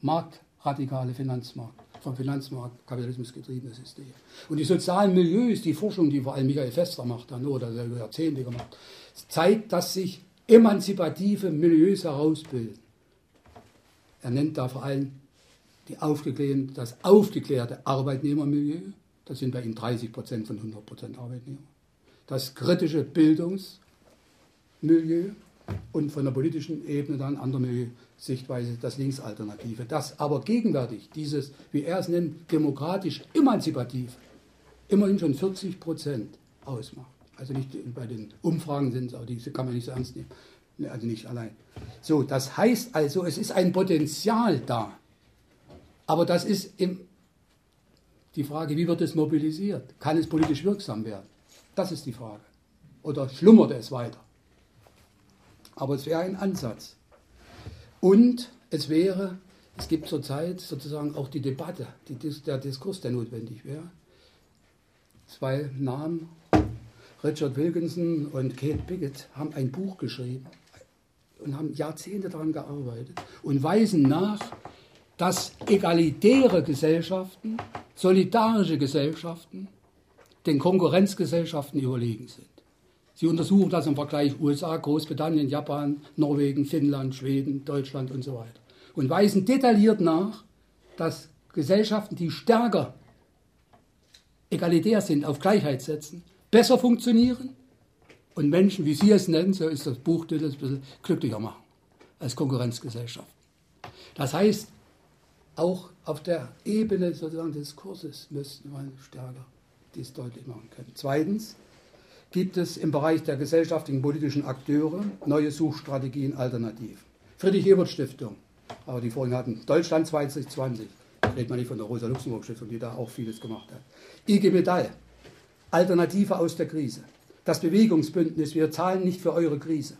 marktradikale Finanzmarkt vom Finanzmarkt, Kapitalismus getriebene System. Und die sozialen Milieus, die Forschung, die vor allem Michael Fester macht, dann oder über Jahrzehnte gemacht, zeigt, dass sich emanzipative Milieus herausbilden. Er nennt da vor allem die aufgeklärte, das aufgeklärte Arbeitnehmermilieu, das sind bei ihm 30 Prozent von 100 Prozent Arbeitnehmer. Das kritische Bildungsmilieu und von der politischen Ebene dann andere Sichtweise das Linksalternative. Das aber gegenwärtig, dieses, wie er es nennt, demokratisch emanzipativ, immerhin schon 40 Prozent ausmacht. Also nicht bei den Umfragen sind es, aber die kann man nicht so ernst nehmen. Also nicht allein. So, das heißt also, es ist ein Potenzial da. Aber das ist im, die Frage, wie wird es mobilisiert? Kann es politisch wirksam werden? Das ist die Frage. Oder schlummert es weiter? Aber es wäre ein Ansatz. Und es wäre, es gibt zurzeit sozusagen auch die Debatte, die, der Diskurs, der notwendig wäre. Zwei Namen, Richard Wilkinson und Kate Pickett, haben ein Buch geschrieben und haben Jahrzehnte daran gearbeitet und weisen nach, dass egalitäre Gesellschaften, solidarische Gesellschaften den Konkurrenzgesellschaften überlegen sind. Sie untersuchen das im Vergleich USA, Großbritannien, Japan, Norwegen, Finnland, Schweden, Deutschland und so weiter. Und weisen detailliert nach, dass Gesellschaften, die stärker egalitär sind, auf Gleichheit setzen, besser funktionieren und Menschen, wie Sie es nennen, so ist das Buchtitel, ein bisschen glücklicher machen als Konkurrenzgesellschaft. Das heißt, auch auf der Ebene sozusagen des Kurses müssten wir stärker dies deutlich machen können. Zweitens, gibt es im Bereich der gesellschaftlichen politischen Akteure neue Suchstrategien alternativ. Friedrich-Ebert-Stiftung, Aber die vorhin hatten, Deutschland 2020, redet man nicht von der Rosa-Luxemburg-Stiftung, die da auch vieles gemacht hat. IG Metall, Alternative aus der Krise. Das Bewegungsbündnis, wir zahlen nicht für eure Krise.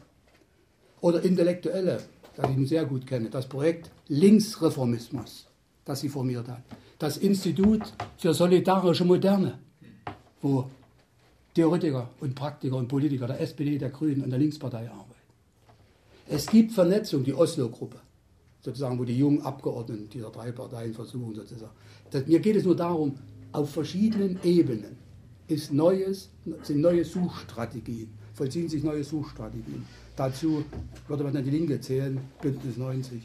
Oder Intellektuelle, das ich sehr gut kenne, das Projekt Linksreformismus, das sie formiert hat. Das Institut für solidarische Moderne, wo Theoretiker und Praktiker und Politiker der SPD, der Grünen und der Linkspartei arbeiten. Es gibt Vernetzung, die Oslo-Gruppe, sozusagen, wo die jungen Abgeordneten dieser drei Parteien versuchen, sozusagen. Das, mir geht es nur darum, auf verschiedenen Ebenen ist neues, sind neue Suchstrategien, vollziehen sich neue Suchstrategien. Dazu würde man dann die Linke zählen, Bündnis 90,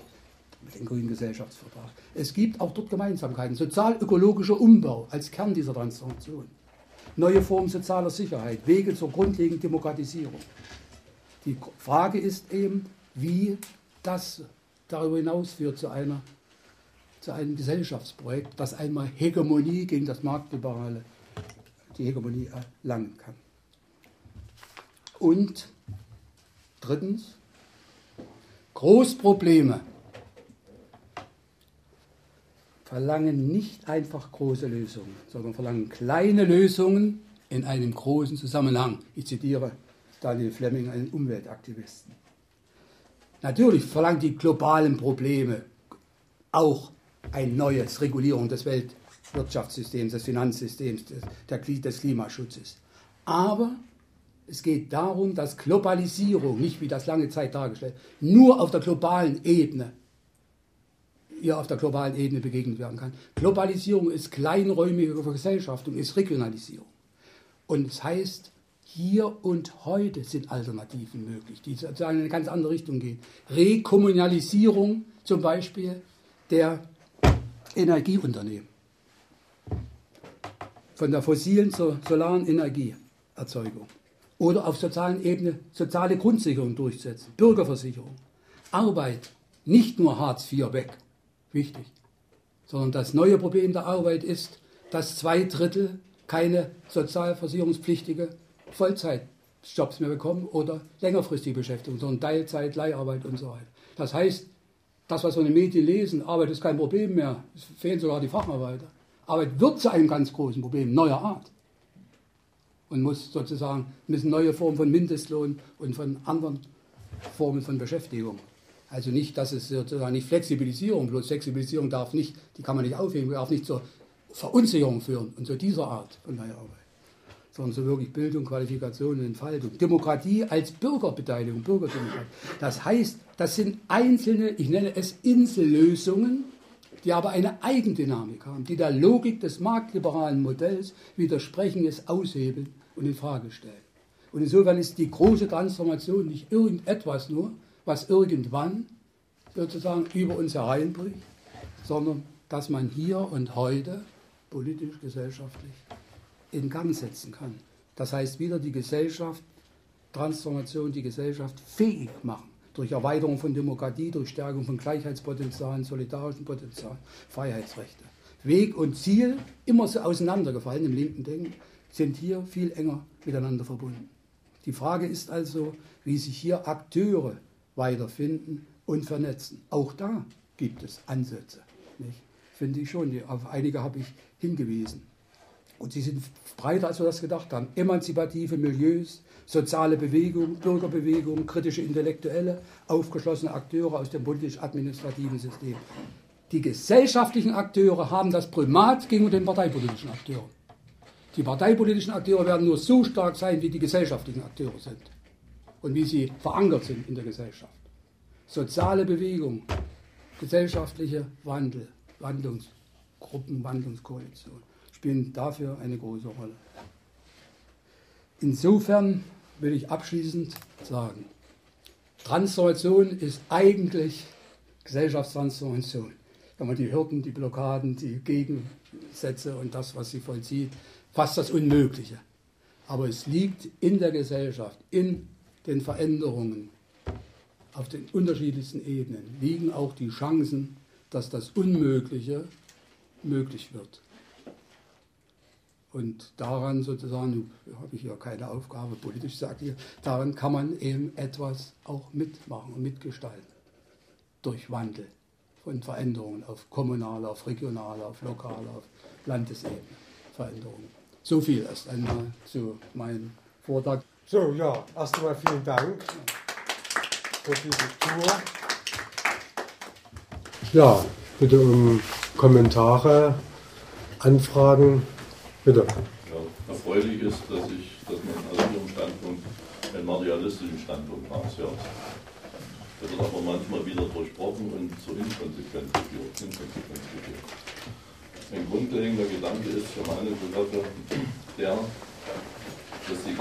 mit dem Grünen Gesellschaftsvertrag. Es gibt auch dort Gemeinsamkeiten. Sozial-ökologischer Umbau als Kern dieser Transformation. Neue Formen sozialer Sicherheit, Wege zur grundlegenden Demokratisierung. Die Frage ist eben, wie das darüber hinaus führt zu, einer, zu einem Gesellschaftsprojekt, das einmal Hegemonie gegen das Marktliberale, die Hegemonie erlangen kann. Und drittens, Großprobleme verlangen nicht einfach große Lösungen, sondern verlangen kleine Lösungen in einem großen Zusammenhang. Ich zitiere Daniel Fleming, einen Umweltaktivisten. Natürlich verlangen die globalen Probleme auch eine neue Regulierung des Weltwirtschaftssystems, des Finanzsystems, des Klimaschutzes. Aber es geht darum, dass Globalisierung, nicht wie das lange Zeit dargestellt, nur auf der globalen Ebene, ihr auf der globalen Ebene begegnet werden kann. Globalisierung ist kleinräumige Vergesellschaftung, ist Regionalisierung. Und es heißt, hier und heute sind Alternativen möglich, die sozusagen in eine ganz andere Richtung gehen. Rekommunalisierung zum Beispiel der Energieunternehmen. Von der fossilen zur solaren Energieerzeugung. Oder auf sozialen Ebene soziale Grundsicherung durchsetzen, Bürgerversicherung, Arbeit, nicht nur Hartz IV weg, wichtig, sondern das neue Problem der Arbeit ist, dass zwei Drittel keine sozialversicherungspflichtige Vollzeitjobs mehr bekommen oder längerfristige Beschäftigung, sondern Teilzeit, Leiharbeit und so weiter. Das heißt, das, was wir in den Medien lesen, Arbeit ist kein Problem mehr, es fehlen sogar die Facharbeiter. Arbeit wird zu einem ganz großen Problem neuer Art und muss sozusagen müssen neue Formen von Mindestlohn und von anderen Formen von Beschäftigung. Also nicht, dass es sozusagen nicht Flexibilisierung, bloß Flexibilisierung darf nicht, die kann man nicht aufheben, darf nicht zur Verunsicherung führen und zu dieser Art von neuer Arbeit sondern so wirklich Bildung, Qualifikation und Entfaltung. Demokratie als Bürgerbeteiligung, Bürgerdemokratie. Das heißt, das sind einzelne, ich nenne es Insellösungen, die aber eine Eigendynamik haben, die der Logik des marktliberalen Modells widersprechen, es aushebeln und in Frage stellen. Und insofern ist die große Transformation nicht irgendetwas nur, was irgendwann sozusagen über uns hereinbricht, sondern dass man hier und heute politisch, gesellschaftlich in Gang setzen kann. Das heißt, wieder die Gesellschaft, Transformation, die Gesellschaft fähig machen. Durch Erweiterung von Demokratie, durch Stärkung von Gleichheitspotenzialen, solidarischen Potenzialen, Freiheitsrechte. Weg und Ziel, immer so auseinandergefallen im linken Denken, sind hier viel enger miteinander verbunden. Die Frage ist also, wie sich hier Akteure weiterfinden und vernetzen. Auch da gibt es Ansätze. Nicht? Finde ich schon. Auf einige habe ich hingewiesen. Und sie sind breiter, als wir das gedacht haben. Emanzipative Milieus, soziale Bewegung, Bürgerbewegung, kritische Intellektuelle, aufgeschlossene Akteure aus dem politisch-administrativen System. Die gesellschaftlichen Akteure haben das Primat gegenüber den parteipolitischen Akteuren. Die parteipolitischen Akteure werden nur so stark sein, wie die gesellschaftlichen Akteure sind und wie sie verankert sind in der Gesellschaft. Soziale Bewegung, gesellschaftliche Wandel, Wandlungsgruppen, Wandlungskoalitionen spielen dafür eine große Rolle. Insofern will ich abschließend sagen, Transformation ist eigentlich Gesellschaftstransformation. Wenn man die Hürden, die Blockaden, die Gegensätze und das, was sie vollzieht, fast das Unmögliche. Aber es liegt in der Gesellschaft, in den Veränderungen auf den unterschiedlichsten Ebenen, liegen auch die Chancen, dass das Unmögliche möglich wird. Und daran sozusagen, habe ich ja keine Aufgabe, politisch sagt ihr, daran kann man eben etwas auch mitmachen und mitgestalten. Durch Wandel, von Veränderungen auf kommunaler, auf regionaler, auf lokaler, auf Landesebene Veränderungen. So viel erst einmal zu meinem Vortrag. So, ja, erst einmal vielen Dank für diese Tour. Ja, bitte um Kommentare, Anfragen. Bitte. Ja, erfreulich ist, dass, ich, dass man aus Ihrem Standpunkt einen materialistischen Standpunkt raushört. Der wird aber manchmal wieder durchbrochen und zur Inkonsequenz geführt. Ein grundlegender Gedanke ist für meine Begriffe der, dass die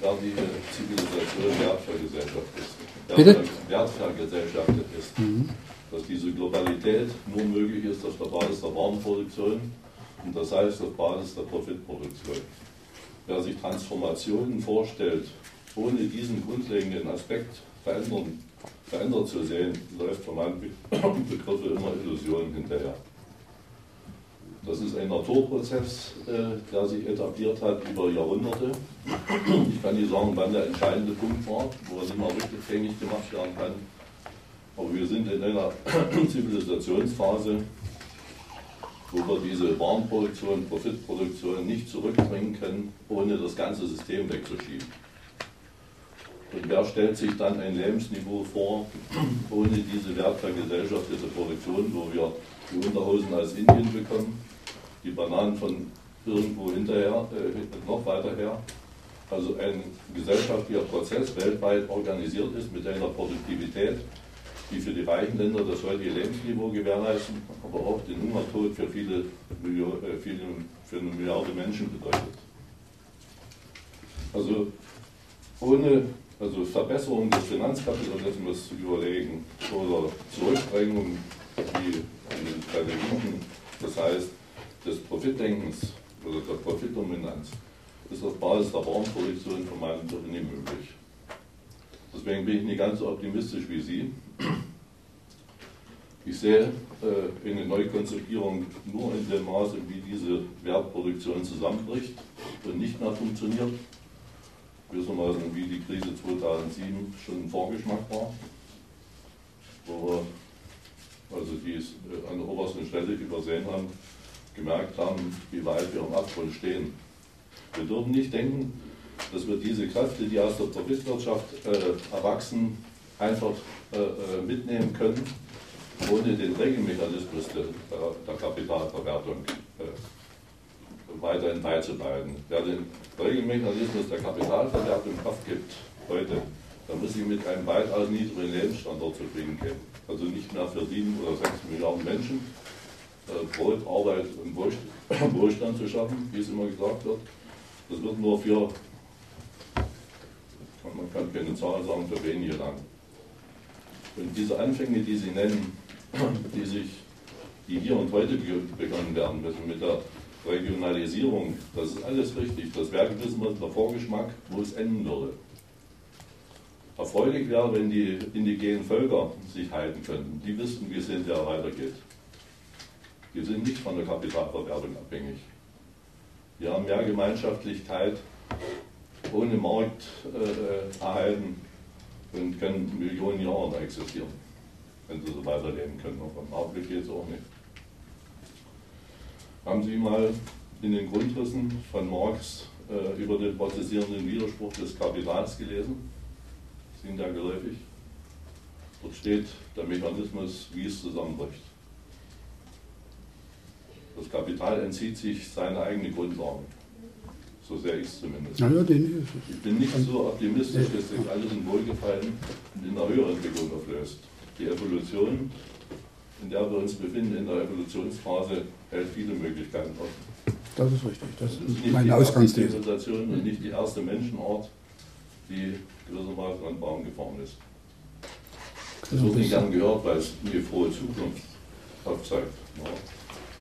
gegenwärtige Zivilisation Wertvergesellschaft ist. Bitte? Wertvergesellschaft ist. Mhm. Dass diese Globalität nur möglich ist auf der Basis der Warenproduktion und das heißt auf Basis der Profitproduktion. Wer sich Transformationen vorstellt, ohne diesen grundlegenden Aspekt verändern, verändert zu sehen, läuft für meine Begriffe immer Illusionen hinterher. Das ist ein Naturprozess, äh, der sich etabliert hat über Jahrhunderte. Ich kann nicht sagen, wann der entscheidende Punkt war, wo er nicht mal rückgängig gemacht werden kann. Aber wir sind in einer (clears throat) Zivilisationsphase, wo wir diese Warenproduktion, Profitproduktion nicht zurückbringen können, ohne das ganze System wegzuschieben. Und wer stellt sich dann ein Lebensniveau vor, ohne diese wertvergesellschaftete Produktion, wo wir die Unterhosen aus Indien bekommen, die Bananen von irgendwo hinterher, äh, noch weiter her. Also ein gesellschaftlicher Prozess weltweit organisiert ist mit einer Produktivität, die für die reichen Länder das heutige Lebensniveau gewährleisten, aber auch den Hungertod für viele, äh, viele für eine Milliarde Menschen bedeutet. Also ohne also Verbesserung des Finanzkapitalismus zu überlegen oder Zurückdrängung wie bei den Griechen, das heißt des Profitdenkens oder der Profitdominanz, ist auf Basis der Warenproduktion von meinem nicht möglich. Deswegen bin ich nicht ganz so optimistisch wie Sie. Ich sehe äh, eine Neukonzipierung nur in dem Maße, wie diese Wertproduktion zusammenbricht und nicht mehr funktioniert. Gewissermaßen wie die Krise 2007 schon ein Vorgeschmack war, wo wir also die äh, an der obersten Stelle übersehen haben, gemerkt haben, wie weit wir am Abgrund stehen. Wir dürfen nicht denken, dass wir diese Kräfte, die aus der Profitwirtschaft äh, erwachsen, einfach äh, äh, mitnehmen können, ohne den Regelmechanismus der, der Kapitalverwertung äh, weiterhin beizubehalten. Wer den Regelmechanismus der Kapitalverwertung Kraft gibt heute, dann muss ich mit einem weitaus niedrigen Lebensstandard zufrieden gehen. Also nicht mehr für sieben oder sechs Milliarden Menschen, Brot, Arbeit und (clears throat) Wohlstand zu schaffen, wie es immer gesagt wird. Das wird nur für, man kann keine Zahl sagen, für wenige lang. Und diese Anfänge, die Sie nennen, (clears throat) die sich, die hier und heute begonnen werden müssen mit der Regionalisierung, das ist alles richtig. Das wäre gewissermaßen der Vorgeschmack, wo es enden würde. Erfreulich wäre, wenn die indigenen Völker sich halten könnten. Die wüssten, wie es hinterher weitergeht. Wir sind nicht von der Kapitalverwertung abhängig. Wir haben mehr Gemeinschaftlichkeit ohne Markt äh, erhalten und können Millionen Jahre existieren, wenn sie so weiterleben können. Aber im Augenblick geht es auch nicht. Haben Sie mal in den Grundrissen von Marx äh, über den prozessierenden Widerspruch des Kapitals gelesen? Sind da geläufig? Dort steht der Mechanismus, wie es zusammenbricht. Das Kapital entzieht sich seine eigene Grundlage. So sehr ich es zumindest. Ja, ich bin nicht so optimistisch, dass sich alles in Wohlgefallen und in der höheren Entwicklung auflöst. Die Evolution, in der wir uns befinden, in der Evolutionsphase, hält viele Möglichkeiten offen. Das ist richtig. Das, das ist nicht meine die Ausgangsthese. Zivilisation und nicht die erste Menschenart, die gewissermaßen an Baum gefahren ist. Das wird nicht gern gehört, weil es eine frohe Zukunft aufzeigt. Ja.